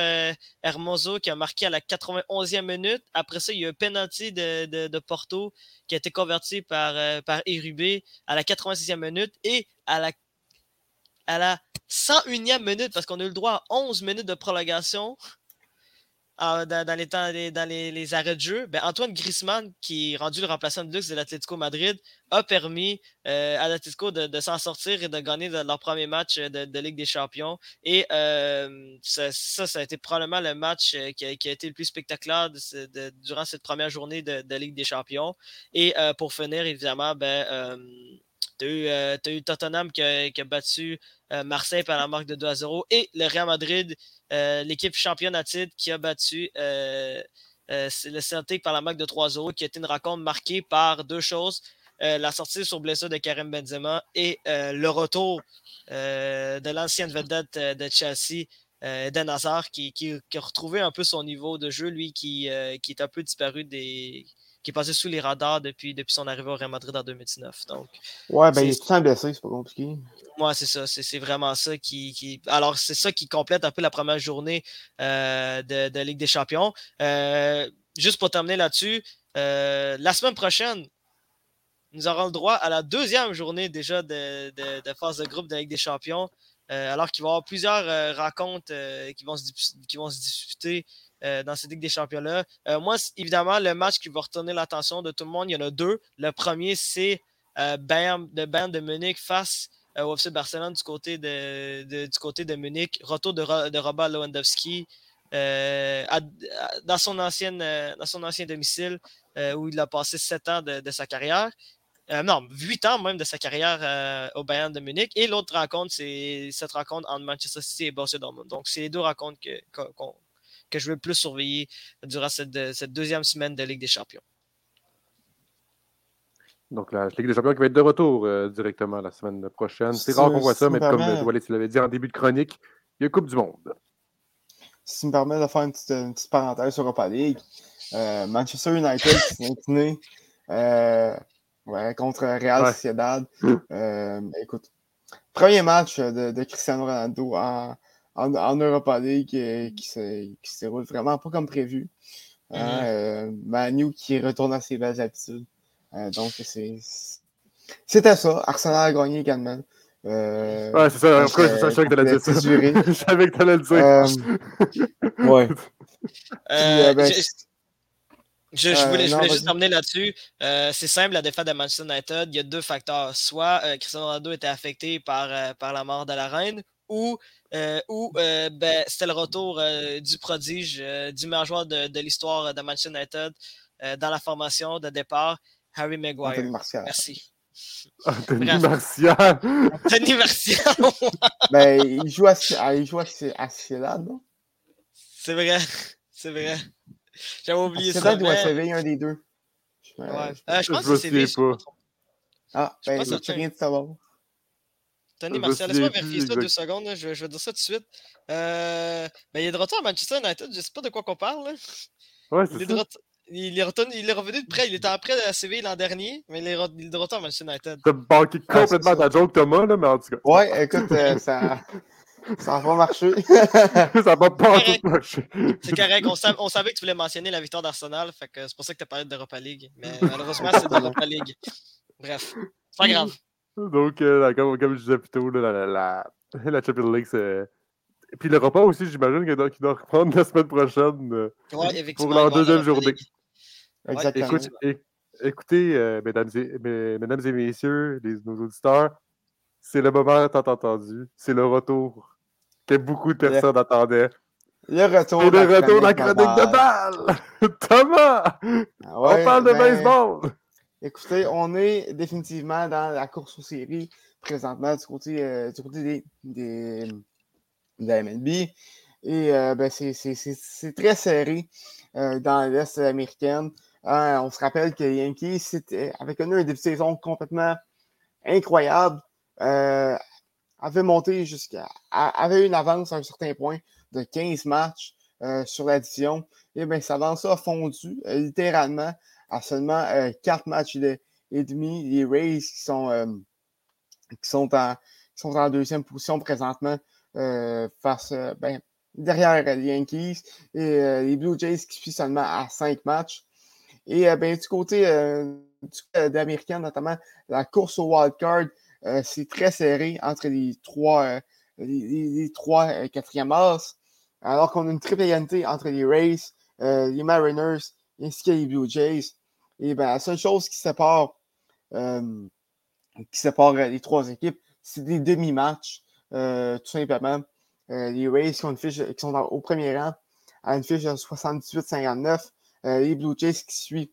Hermoso qui a marqué à la 91e minute. Après ça, il y a un penalty de, Porto qui a été converti par, par Erubé à la 86e minute et à la à la 101e minute, parce qu'on a eu le droit à 11 minutes de prolongation, dans, les temps, dans les, arrêts de jeu, ben Antoine Griezmann, qui est rendu le remplaçant de luxe de l'Atlético Madrid, a permis euh, à l'Atlético de, s'en sortir et de gagner leur premier match de, Ligue des Champions. Et euh, ça, ça, a été probablement le match euh, qui a, été le plus spectaculaire durant cette première journée de, Ligue des Champions. Et pour finir, évidemment, ben, tu as, eu Tottenham qui a, battu Marseille par la marque de 2 à 0 et le Real Madrid euh, l'équipe championne à titre qui a battu euh, euh, le Celtic par la marque de 3-0, qui a été une rencontre marquée par deux choses. la sortie sur blessure de Karim Benzema et le retour de l'ancienne vedette de Chelsea, Eden Hazard, qui, a retrouvé un peu son niveau de jeu, lui qui, qui est un peu disparu des, qui est passé sous les radars depuis, depuis son arrivée au Real Madrid en 2019. Donc, ouais, ben il est tout le temps blessé, c'est pas compliqué. Ouais, c'est ça. C'est vraiment ça qui. qui... Alors, c'est ça qui complète un peu la première journée euh, de, de, Ligue des Champions. Euh, juste pour terminer là-dessus, euh, la semaine prochaine, nous aurons le droit à la deuxième journée déjà de, de, de phase de groupe de Ligue des Champions. alors qu'il va y avoir plusieurs rencontres qui, vont se, qui vont se disputer euh, dans cette Ligue des Champions-là. Euh, moi, évidemment, le match qui va retourner l'attention de tout le monde, il y en a deux. Le premier, c'est euh, Bayern, de Bayern de Munich face au FC Barcelone du côté de, du côté de Munich. Retour de, de Robert Lewandowski. dans, son ancienne, dans son ancien domicile où il a passé sept ans de, sa carrière. non, 8 ans même de sa carrière au Bayern de Munich. Et l'autre rencontre, c'est cette rencontre entre Manchester City et Borussia. Donc, c'est les deux rencontres que, que je veux plus surveiller durant cette, cette deuxième semaine de Ligue des Champions. Donc, la Ligue des Champions qui va être de retour euh, directement la semaine prochaine. C'est rare qu'on voit ça, mais comme euh, tu l'avais dit en début de chronique, il y a Coupe du Monde. Si tu me permets de faire une petite, parenthèse sur Europa League, euh, Manchester United qui s'est incliné contre Real Sociedad. écoute, premier match de, Cristiano Ronaldo en, en, Europa League qui, qui, se, déroule vraiment pas comme prévu. Mm-hmm. Manu qui retourne à ses belles habitudes. Euh, donc, c'est. C'était ça. Arsenal a gagné également. Euh, ouais, c'est ça. Pourquoi je savais que t'allais dire ça? je savais que t'allais le dire. Euh, ouais. Euh, ben, je, je, voulais, je voulais juste terminer là-dessus. c'est simple, la défaite de Manchester United, il y a deux facteurs. Soit Cristiano Ronaldo était affecté par, par la mort de la reine, ou, ou ben, c'était le retour du prodige, du meilleur joueur de, de l'histoire de Manchester United dans la formation de départ. Harry Maguire. Anthony Martial. Merci. Anthony Martial. Anthony Martial. ben, il joue à, il joue à, à non? C'est vrai. C'est vrai. J'avais oublié ça. doit mais... un des deux. Ouais. Euh, je pense que c'est Séville. Ah, ben, je rien de savoir. Tony Martial, laisse-moi vérifier ça deux secondes. Je, je, vais dire ça tout de suite. Euh, ben, il est de retour à Manchester United. Je ne sais pas de quoi qu'on parle. Là. Ouais, c'est ça. Il est, il est revenu de près. Il était en prêt de la CV l'an dernier, mais il est, il est de retour à Manchester United. T'as banqué complètement ta joke, Thomas, là, mais en tout cas. Ouais, écoute, euh, ça. Ça va marcher. ça va pas tout marcher. C'est correct. On, on, savait que tu voulais mentionner la victoire d'Arsenal. C'est pour ça que tu as parlé d'Europa League. Mais malheureusement, c'est d'Europa League. Bref, c'est pas grave. Donc, euh, comme, comme, je disais plus tôt, la, la, la, la Champions League, c'est puis le repas aussi, j'imagine qu'il doit, doit, reprendre la semaine prochaine euh, pour leur deuxième journée. Exactement. écoutez, euh, mesdames, et, mesdames, et, messieurs, les, nos auditeurs, c'est le moment tant entendu. C'est le retour que beaucoup de personnes attendaient. Le retour. C'est le retour de la chronique de balle. Thomas! Ah on parle de ben, baseball! Écoutez, on est définitivement dans la course aux séries présentement du côté, euh, côté des de la MLB. Et euh, ben, c'est très serré euh, dans l'Est américaine. On se rappelle que Yankees, avec un début de saison complètement incroyable, avait monté jusqu'à. avait une avance à un certain point de 15 matchs sur l'addition. Et bien, cette avance a fondu littéralement à seulement 4 matchs et, demi. Les Rays qui sont, en, qui sont en deuxième position présentement euh, face euh, ben, derrière les Yankees et euh, les Blue Jays qui suivent seulement à cinq matchs. Et ben, du côté d'Américain, notamment la course au wild card, c'est très serré entre les trois, les, trois quatrièmes as, alors qu'on a une triple égalité entre les Rays, les Mariners ainsi que les Blue Jays. Et ben, la seule chose qui sépare, qui sépare les trois équipes, c'est des demi-matchs. Euh, tout simplement. Euh, les Rays qui, ont une fiche, qui sont au premier rang à une fiche de 78-59. Euh, les Blue Jays qui suivent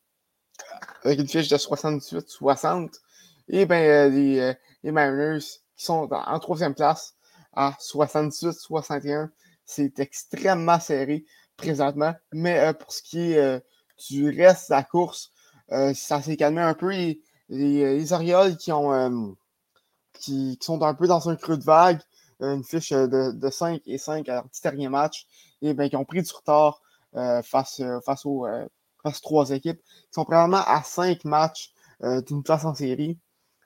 avec une fiche de 78-60. Et ben, les, les, Mariners qui sont en troisième place à 68-61. C'est extrêmement serré présentement. Mais pour ce qui est du reste de la course, ça s'est calmé un peu. Les, les, Orioles qui ont qui, sont un peu dans un creux de vague une fiche euh, de, de 5 et 5 à leur petit dernier match, et bien, qui ont pris du retard euh, face, euh, aux, face trois équipes, qui sont probablement à 5 matchs d'une place en série.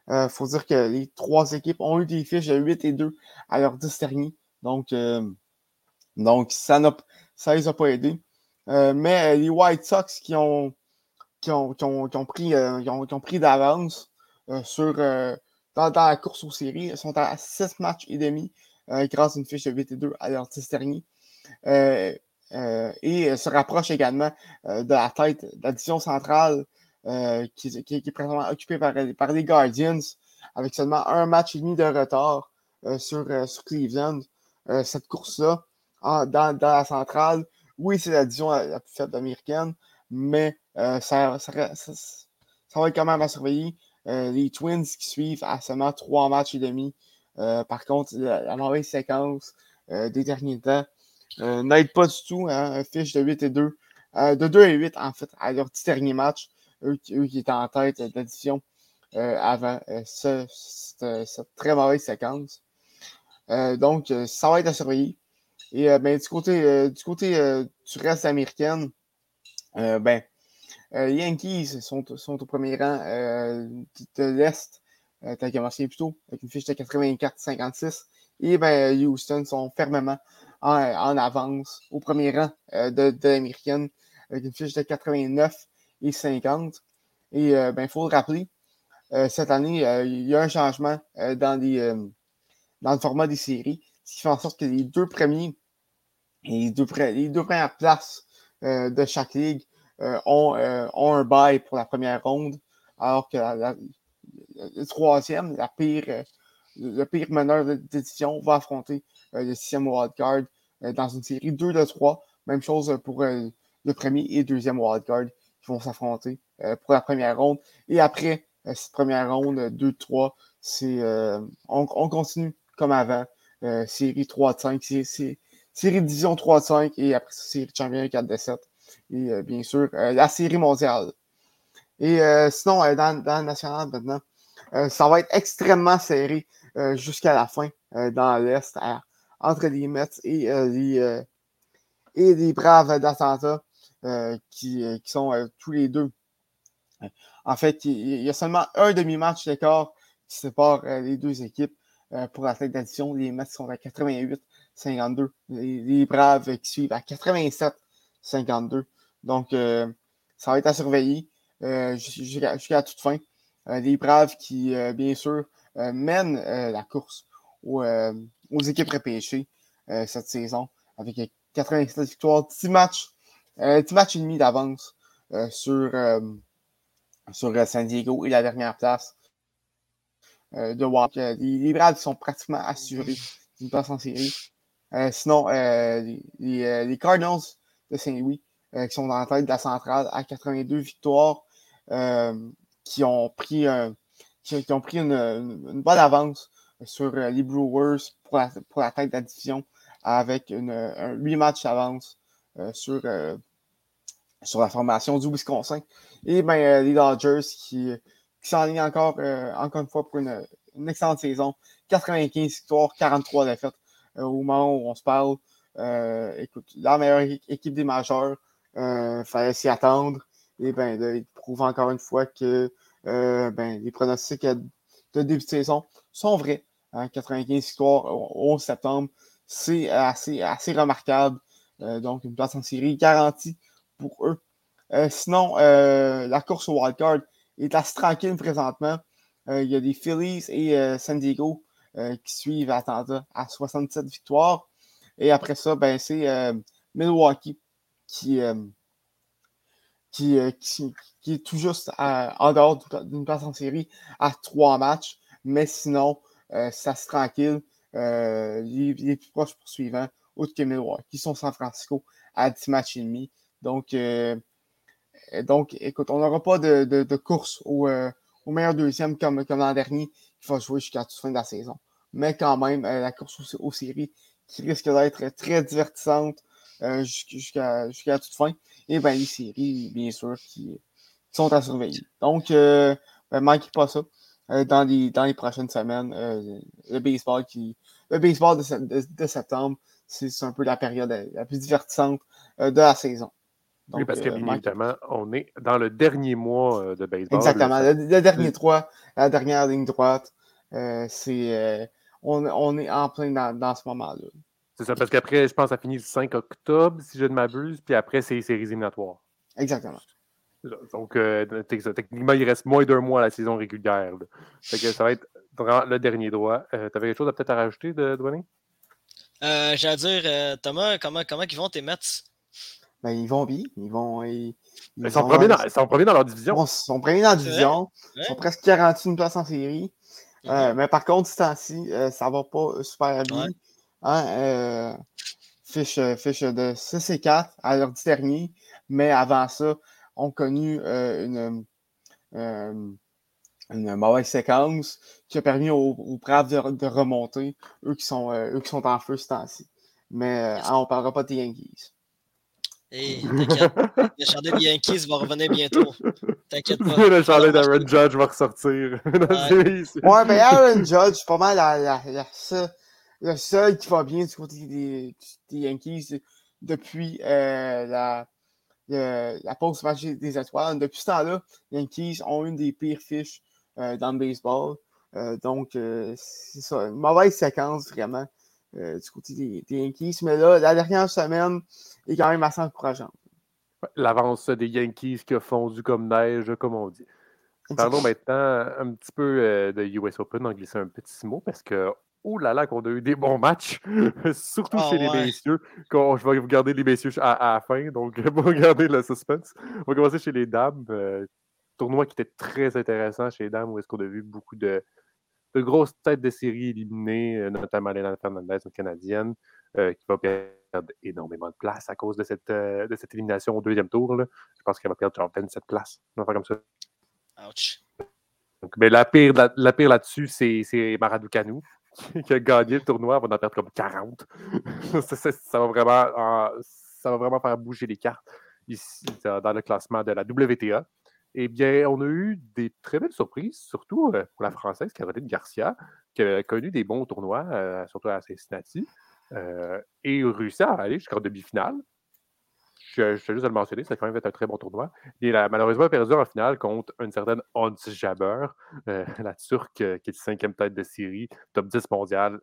Il faut dire que les trois équipes ont eu des fiches de 8 et 2 à leur 10 derniers. Donc, ça ne les a pas aidés. mais les White Sox qui ont, qui ont, qui ont, pris, ont, qui ont pris d'avance sur, dans, la course aux séries. Ils sont à 6 matchs et demi euh, grâce à une fiche de 8 et 2 à leur dernier. Euh, euh, et se rapproche également de la tête d'addition centrale qui, qui, est présentement occupée par, par, les Guardians avec seulement un match et demi de retard sur, sur Cleveland. cette course-là, dans, dans, la centrale, oui, c'est l'addition la, la, plus faible américaine, mais ça, ça, ça, va être quand même à surveiller. les Twins qui suivent à seulement trois matchs et demi. par contre, la, mauvaise séquence des derniers temps n'aide pas du tout. Hein, un fiche de 8 et 2. de 2 et 8, en fait, à leur petit dernier match. Eux, qui étaient en tête de l'édition avant cette, très mauvaise séquence. donc, ça va être à surveiller. Et ben, du côté, du côté du reste américaine, ben, les Yankees sont, au premier rang de l'Est. Euh, tu as commencé plus tôt, avec une fiche de 84-56. Et ben, Houston sont fermement en, avance au premier rang de, de l'américaine, avec une fiche de 89 et 50. Et ben, il faut le rappeler, cette année, il y a un changement dans, le format des séries, ce qui fait en sorte que les deux premiers les deux, les deux premières places euh, de chaque ligue euh, ont, euh, ont, un bail pour la première ronde, alors que le troisième, pire, le pire meneur d'édition, va affronter le sixième wildcard dans une série 2 de 3. Même chose pour le premier et deuxième wildcard qui vont s'affronter pour la première ronde. Et après cette première ronde 2-3, c'est on, on, continue comme avant. série 3 de 5, c'est série division 3-5 et après ça, série champion 4-7. Et euh, bien sûr, euh, la série mondiale. Et euh, sinon, dans, dans le national maintenant, ça va être extrêmement serré jusqu'à la fin dans l'Est, entre les Mets et, les, et les Braves d'Atlanta, qui, qui, sont tous les deux. En fait, il, y a seulement un demi-match d'écart qui sépare les deux équipes pour la tête d'addition. Les Mets sont à 88 52. Les, Braves qui suivent à 87, 52. Donc, euh, ça va être à surveiller euh, jusqu'à toute fin. Euh, les Braves qui, bien sûr, mènent la course aux, équipes repêchées cette saison avec 87 victoires, 10 matchs, 10 matchs et demi d'avance sur, sur San Diego et la dernière place de Walker. Les, Braves sont pratiquement assurés d'une place en série. Sinon, les, Cardinals de Saint-Louis, qui sont dans la tête de la centrale à 82 victoires, qui ont pris, qui, ont pris une, bonne avance sur les Brewers pour la, tête de la division avec une, un 8 matchs d'avance sur, sur la formation du Wisconsin. Et ben, les Dodgers qui, qui s'enlignent encore, encore une fois pour une, excellente saison. 95 victoires, 43 défaites euh, au moment où on se parle. Euh, écoute, la meilleure équipe des majeurs, il euh, fallait s'y attendre. Et ben, prouve encore une fois que ben, les pronostics de début de saison sont vrais. 95 hein. victoires au 11 septembre, c'est assez, assez remarquable. donc, une place en série garantie pour eux. sinon, la course au wildcard est assez tranquille présentement. il y a des Phillies et San Diego euh, qui suivent Atlanta à 67 victoires. Et après ça, ben, c'est euh, Milwaukee qui, euh, qui, qui, est tout juste en dehors d'une place en série à trois matchs. Mais sinon, ça se tranquille. les, plus proches poursuivants, autres que Milwaukee, sont San Francisco à 10 matchs et demi. Donc, donc écoute, on n'aura pas de, de, course au, meilleur deuxième comme, comme l'an dernier qui va jouer jusqu'à la fin de la saison mais quand même, euh, la course aux, séries qui risque d'être très divertissante euh, jusqu'à toute fin. Et bien, les séries, bien sûr, qui, sont à surveiller. Donc, euh, ben, manquez pas ça. dans, les, dans les prochaines semaines, le baseball qui. Le baseball de, septembre, c'est un peu la période la plus divertissante de la saison. oui, parce que bien évidemment, on est dans le dernier mois de baseball. Exactement, le, dernier 3, la dernière ligne droite. c'est on, est en plein dans, ce moment-là. C'est ça, parce qu'après, je pense que ça finit le 5 octobre, si je ne m'abuse, puis après, c'est les séries éliminatoires. Exactement. Donc, euh, techniquement, il reste moins d'un mois à la saison régulière. ça va être le dernier droit. Euh, tu avais quelque chose à peut-être à rajouter, de, euh, J'allais dire, euh, Thomas, comment, comment ils vont tes Mets? Ben, ils vont bien. Ils vont. Ils, sont, premiers dans, leur division. Ils sont premiers dans la division. Ils sont presque 41 places en série. Euh, mais par contre, ce temps-ci, euh, ça va pas super bien. Hein, euh, fiche, fiche, de 6 et 4 à leur dernier, mais avant ça, ont connu une, une mauvaise séquence qui a permis aux, aux Braves de, de, remonter, eux qui sont, euh, eux qui sont en feu ce temps-ci. Mais euh, on ne parlera pas des Yankees. Hey, t'inquiète, le chandail des Yankees va revenir bientôt. T'inquiète pas. le chandail d'Aaron Judge va ressortir. ouais, ouais mais Aaron Judge, c'est pas mal la, la, la, seule, le seul qui va bien du côté des, des Yankees depuis euh, la, le, la pause match des étoiles. Depuis ce temps-là, les Yankees ont une des pires fiches euh, dans le baseball. Euh, donc, euh, c'est ça, une mauvaise séquence vraiment euh, du côté des, des, Yankees. Mais là, la dernière semaine est quand même assez encourageante. L'avance des Yankees qui a fondu comme neige, comme on dit. Parlons maintenant un petit peu de US Open, en glisser un petit mot, parce que oh là là, qu'on a eu des bons matchs, surtout oh, chez ouais. les messieurs. Quand, je vais vous garder les messieurs à, à la fin, donc pour garder le suspense. On va commencer chez les dames. Euh, tournoi qui était très intéressant chez les dames, où est-ce qu'on a vu beaucoup de, de, grosses têtes de série éliminées, euh, notamment Léna Fernandez, une Canadienne, euh, qui va perdre énormément de place à cause de cette, euh, de cette élimination au deuxième tour. Là. Je pense qu'elle va perdre genre 27 places. On va faire comme ça. Ouch. Donc, mais la pire, la, la pire là-dessus, c'est Maradou Kanou, qui a gagné le tournoi, on va en perdre comme 40. ça, ça, ça, va vraiment, ça va vraiment faire bouger les cartes ici dans le classement de la WTA. Eh bien, on a eu des très belles surprises, surtout euh, pour la Française Caroline Garcia, qui a connu des bons tournois, euh, surtout à Cincinnati, euh, et réussi à aller jusqu'en demi-finale. Je, je juste à le mentionner, ça a quand même été un très bon tournoi. Il a malheureusement perdu en finale contre une certaine Hans Jaber, euh, la Turque qui est cinquième tête de série, top 10 mondial.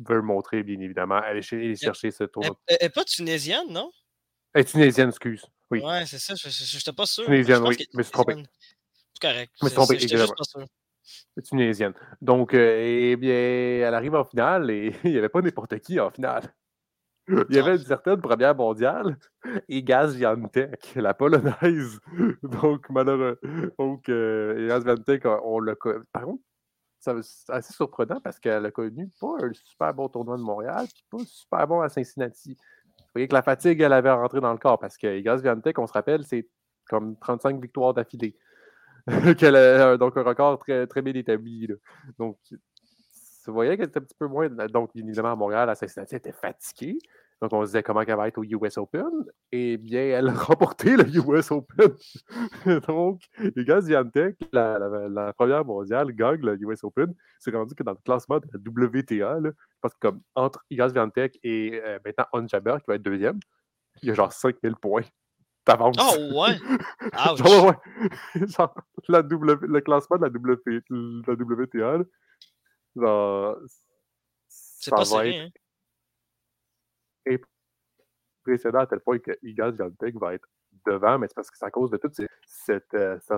Veut le montrer, bien évidemment. Aller, aller chercher ce tournoi. Elle n'est pas tunisienne, non? Est tunisienne, excuse. Oui. Ouais, c'est ça. Je n'étais pas sûr. Tunisienne, oui. Mais c'est trompé. C'est correct. Mais c'est trompé, exactement. Tunisienne. Donc, euh, eh bien, elle arrive en finale et il n'y avait pas n'importe qui en finale. Il y avait une certaine première mondiale et Gaz Viantek, la polonaise. Donc, malheureux. Donc, euh, Gaz Viantek, on l'a Par contre, c'est assez surprenant parce qu'elle a connu pas un super bon tournoi de Montréal, puis pas super bon à Cincinnati. Vous voyez que la fatigue, elle avait rentré dans le corps parce que Gaz Viantek, on se rappelle, c'est comme 35 victoires d'affilée. a donc un record très, très bien établi. Donc, vous voyez qu'elle était un petit peu moins. Donc, évidemment, à Montréal, à Cincinnati, elle était fatiguée. Donc, on se disait comment elle va être au US Open. Eh bien, elle a remporté le US Open. donc, gars Ziantec, la, la, la, première mondiale, gagne le US Open. C'est rendu que dans le classement de la WTA, là, parce que comme entre Igaz Viantec et euh, maintenant On Jabber, qui va être deuxième, il y a genre 5000 points d'avance. Oh ouais! genre, ouais. genre la w, le classement de la, w, la WTA, là, genre, c'est pas serré, hein? Impressionnant à tel point que Igal Viantec va être devant, mais c'est parce que c'est à cause de toute cette, euh, ce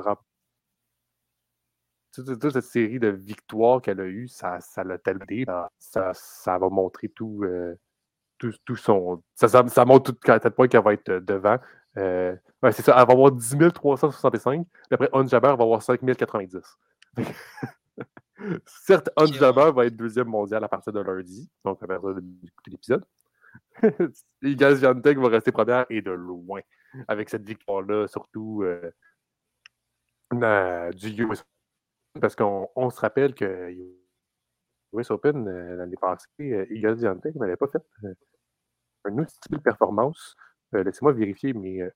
toute, toute, cette série de victoires qu'elle a eues, ça, ça l'a tellement ça, ça va montrer tout, euh, tout, tout, son. Ça, ça, ça montre tout, à tel point qu'elle va être devant. Euh, ouais, c'est ça, elle va avoir 10 365, puis après, On Jabber va avoir 5 090. Certes, On Jabber va être deuxième mondial à partir de lundi, donc à partir de l'épisode. Igaz Viantec va rester première et de loin avec cette victoire-là, surtout euh, du US Open. Parce qu'on on se rappelle que US Open, euh, l'année passée, euh, Igaz Viantec n'avait pas fait une aussi belle performance. Laissez-moi vérifier mes,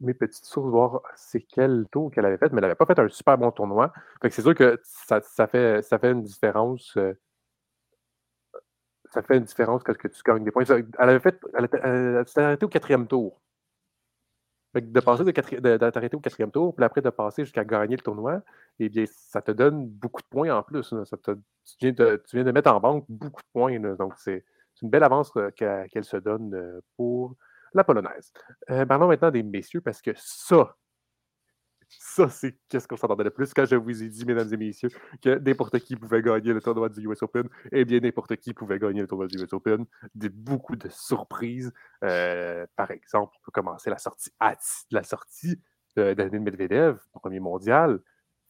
mes petites sources, voir c'est quel tour qu'elle avait fait, mais elle n'avait pas fait un super bon tournoi. c'est sûr que ça, fait, ça fait une différence ça fait une différence quand tu gagnes des points. Elle avait fait. Elle, elle, arrêtée au quatrième tour. de passer de au quatrième tour, puis après de passer jusqu'à gagner le tournoi, eh bien, ça te donne beaucoup de points en plus. Ça te, tu, viens de, tu, viens de, mettre en banque beaucoup de points. Donc, c'est une belle avance euh, qu'elle qu se donne euh, pour la polonaise. Euh, parlons maintenant des messieurs, parce que ça, ça, c'est qu'est-ce qu'on s'entendait le plus quand je vous ai dit, mesdames et messieurs, que n'importe qui pouvait gagner le tournoi du US Open. Eh bien, n'importe qui pouvait gagner le tournoi du US Open. Beaucoup de surprises. Euh, par exemple, on peut commencer la sortie, à, la sortie Daniel Medvedev, premier mondial,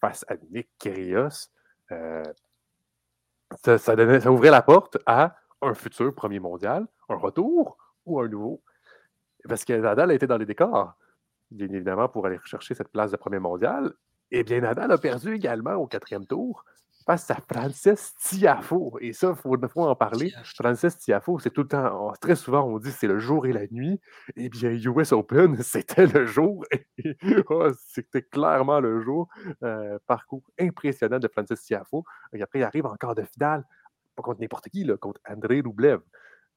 face à Nick Kyrgios. Euh, ça, ça, ouvrait la porte à un futur premier mondial, un retour ou un nouveau. Parce que Nadal été dans les décors bien évidemment, pour aller chercher cette place de premier mondial. Eh bien, Nadal a perdu également au quatrième tour face à Frances Tiafo. Et ça, il faut, en parler. Frances Tiafo, c'est tout le temps, très souvent, on dit c'est le jour et la nuit. Eh bien, US Open, c'était le jour. Oh, c'était clairement le jour. Euh, parcours impressionnant de Frances Tiafo. Et après, il arrive en quart de finale, pas contre n'importe qui, là, contre André Roublev.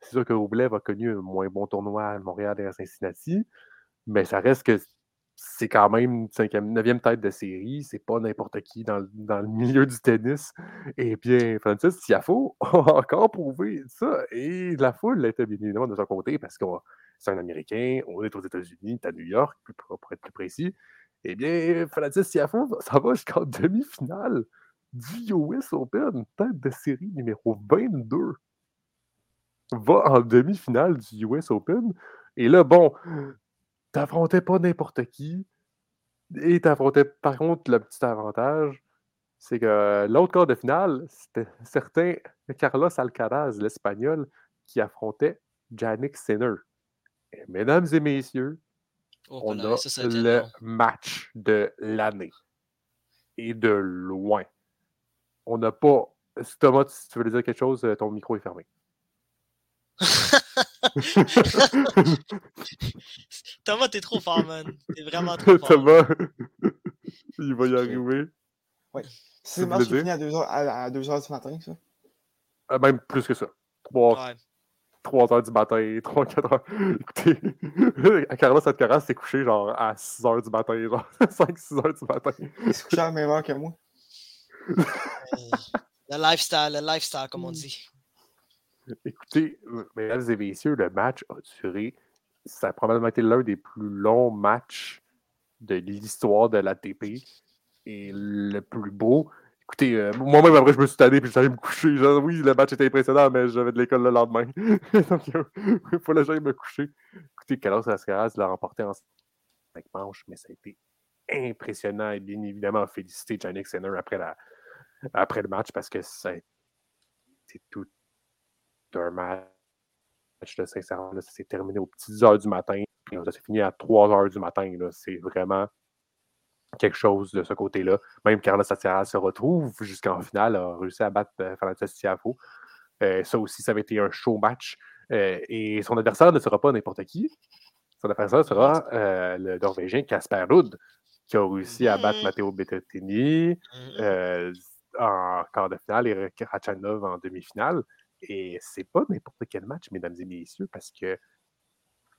C'est sûr que Roublev a connu un moins bon tournoi à Montréal et à Cincinnati, mais ça reste que c'est quand même 9e tête de série. C'est pas n'importe qui dans, le milieu du tennis. Et bien, Francis Tiafo a encore prouvé ça. Et la foule était bien évidemment de son côté parce que c'est un Américain, on est aux États-Unis, à New York, pour, être plus précis. Eh bien, Francis Tiafo, ça va jusqu'en demi-finale du US Open, tête de série numéro 22. Va en demi-finale du US Open. Et là, bon, t'affrontais pas n'importe qui. Et t'affrontais, par contre, le petit avantage, c'est que l'autre quart de finale, c'était certain Carlos Alcaraz, l'Espagnol, qui affrontait Jannik Sinner. mesdames et messieurs, oh, on a le match de l'année. Et de loin. On n'a pas. Thomas, si tu veux dire quelque chose, ton micro est fermé. Thomas, t'es trop fort, man. T'es vraiment trop fort. Thomas, il va y arriver. Oui. C'est le match qui finit à 2h, à, 2h du matin, ça? Euh, même plus que ça. 3, ouais. 3 h du matin, 3, 4 h. Écoutez, Carlos Alcaraz s'est couché genre à 6 h du matin, genre 5, 6 h du matin. Il s'est couché à la même heure que moi. le lifestyle, le lifestyle, comme on dit. Écoutez, mesdames et messieurs, le match a duré. Ça a probablement été l'un des plus longs matchs de l'histoire de l'ATP et le plus beau. Écoutez, euh, moi-même, après, je me suis tanné puis j'allais me coucher. Genre, oui, le match était impressionnant, mais j'avais de l'école le lendemain. Donc, il fallait que j'aille me coucher. Écoutez, Carlos Ascaraz l'a remporté en 5 manches, mais ça a été impressionnant et bien évidemment, féliciter Jannik Sinner après, la, après le match parce que ça a été tout un match, de sincèrement, ça s'est terminé aux petites heures du matin. Ça s'est fini à 3 heures du matin. C'est vraiment quelque chose de ce côté-là. Même Carlos Sassiara se retrouve jusqu'en finale, a réussi à battre euh, Francis Tiafo. Euh, ça aussi, ça avait été un show match. Euh, et son adversaire ne sera pas n'importe qui. Son adversaire sera le Norvégien Casper Ruud, qui a réussi à battre mm. Matteo Berrettini mm. en quart de finale et Rachanov en demi-finale. Et c'est pas n'importe quel match, mesdames et messieurs, parce que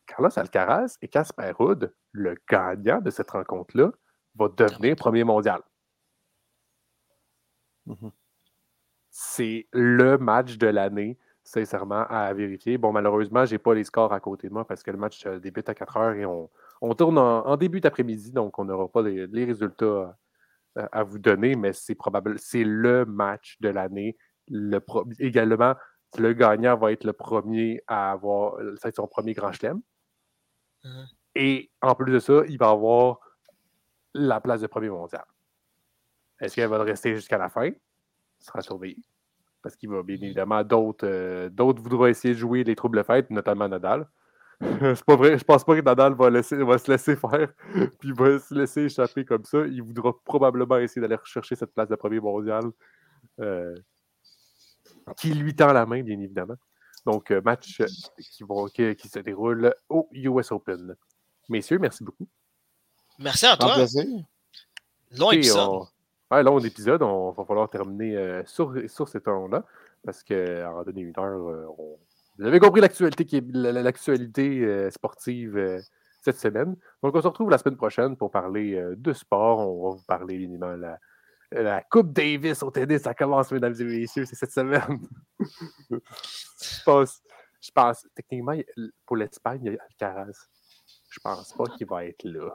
Carlos Alcaraz et Casper Ruud, le gagnant de cette rencontre-là, va devenir premier mondial. Mmh c'est le match de l'année, sincèrement, à vérifier. Bon, malheureusement, je n'ai pas les scores à côté de moi parce que le match euh, débute à 4 heures et on, tourne en, début d'après-midi, donc on n'aura pas les, résultats euh, à vous donner, mais c'est probable, c'est le match de l'année. Le également, le gagnant va être le premier à avoir ça son premier grand chelem. Uh-huh. Et en plus de ça, il va avoir la place de premier mondial. Est-ce qu'elle va rester jusqu'à la fin? Ce sera surveillé. Parce qu'il va bien mm-hmm. évidemment d'autres euh, d'autres voudront essayer de jouer les troubles fêtes, notamment Nadal. C'est pas vrai, je pense pas que Nadal va, laisser, va se laisser faire, puis va se laisser échapper comme ça. Il voudra probablement essayer d'aller rechercher cette place de premier mondial. Euh, qui lui tend la main, bien évidemment. Donc, euh, match euh, qui, qui, se déroule au US Open. Messieurs, merci beaucoup. Merci à toi. Long épisode. On... long épisode. On va falloir terminer euh, sur, sur ce temps-là. Parce qu'à un donné une heure, vous avez compris l'actualité l'actualité sportive cette semaine. Donc, on se retrouve la semaine prochaine pour parler de sport. On va vous parler évidemment la, la Coupe Davis au tennis, ça commence, mesdames et messieurs, c'est cette semaine. je, pense, je pense, techniquement, pour l'Espagne, il y a Alcaraz. Je pense pas qu'il va être là.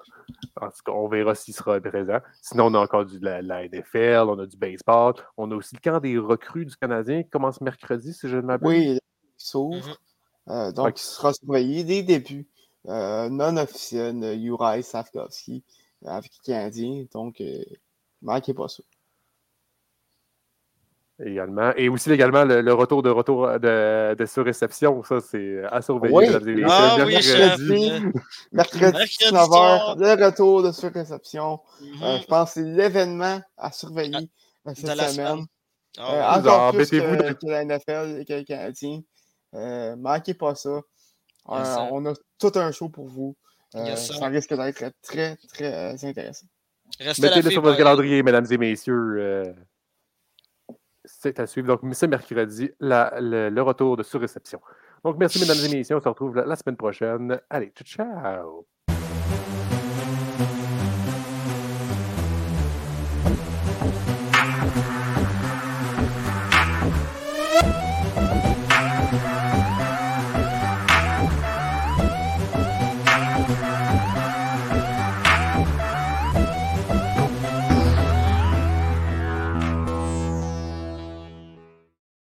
En tout cas, on verra s'il sera présent. Sinon, on a encore du, la, NFL, on a du baseball. On a aussi le camp des recrues du Canadien qui commence mercredi, si je ne m'abuse. Oui, il s'ouvre. Mhm. Euh, donc, il sera surveillé dès le début. Euh, non officiel, Uri Safkovski avec les Canadiens. Donc, euh, Manquez pas ça. Également. Et aussi également le, le retour de retour de, de surréception. Ça, c'est à surveiller. Oui. Ah oui, mercredi, mercredi, Mercredi 19h, soir. le retour de surréception. Mhm. Euh, je pense que c'est l'événement à surveiller euh, de cette semaine. semaine. Euh, Ah oui. encore plus que, dans- que la NFL et que le Canadien. Euh, manquez pas ça. Euh, Yes, on a tout un show pour vous. Euh, Yes, ça risque d'être très, très euh, intéressant. Mettez-le sur votre calendrier, mesdames et messieurs. euh, c'est à suivre. Donc, ce mercredi, la- le, le retour de surréception. Donc, merci, mesdames et messieurs. On se retrouve la, la semaine prochaine. Allez, ciao, ciao!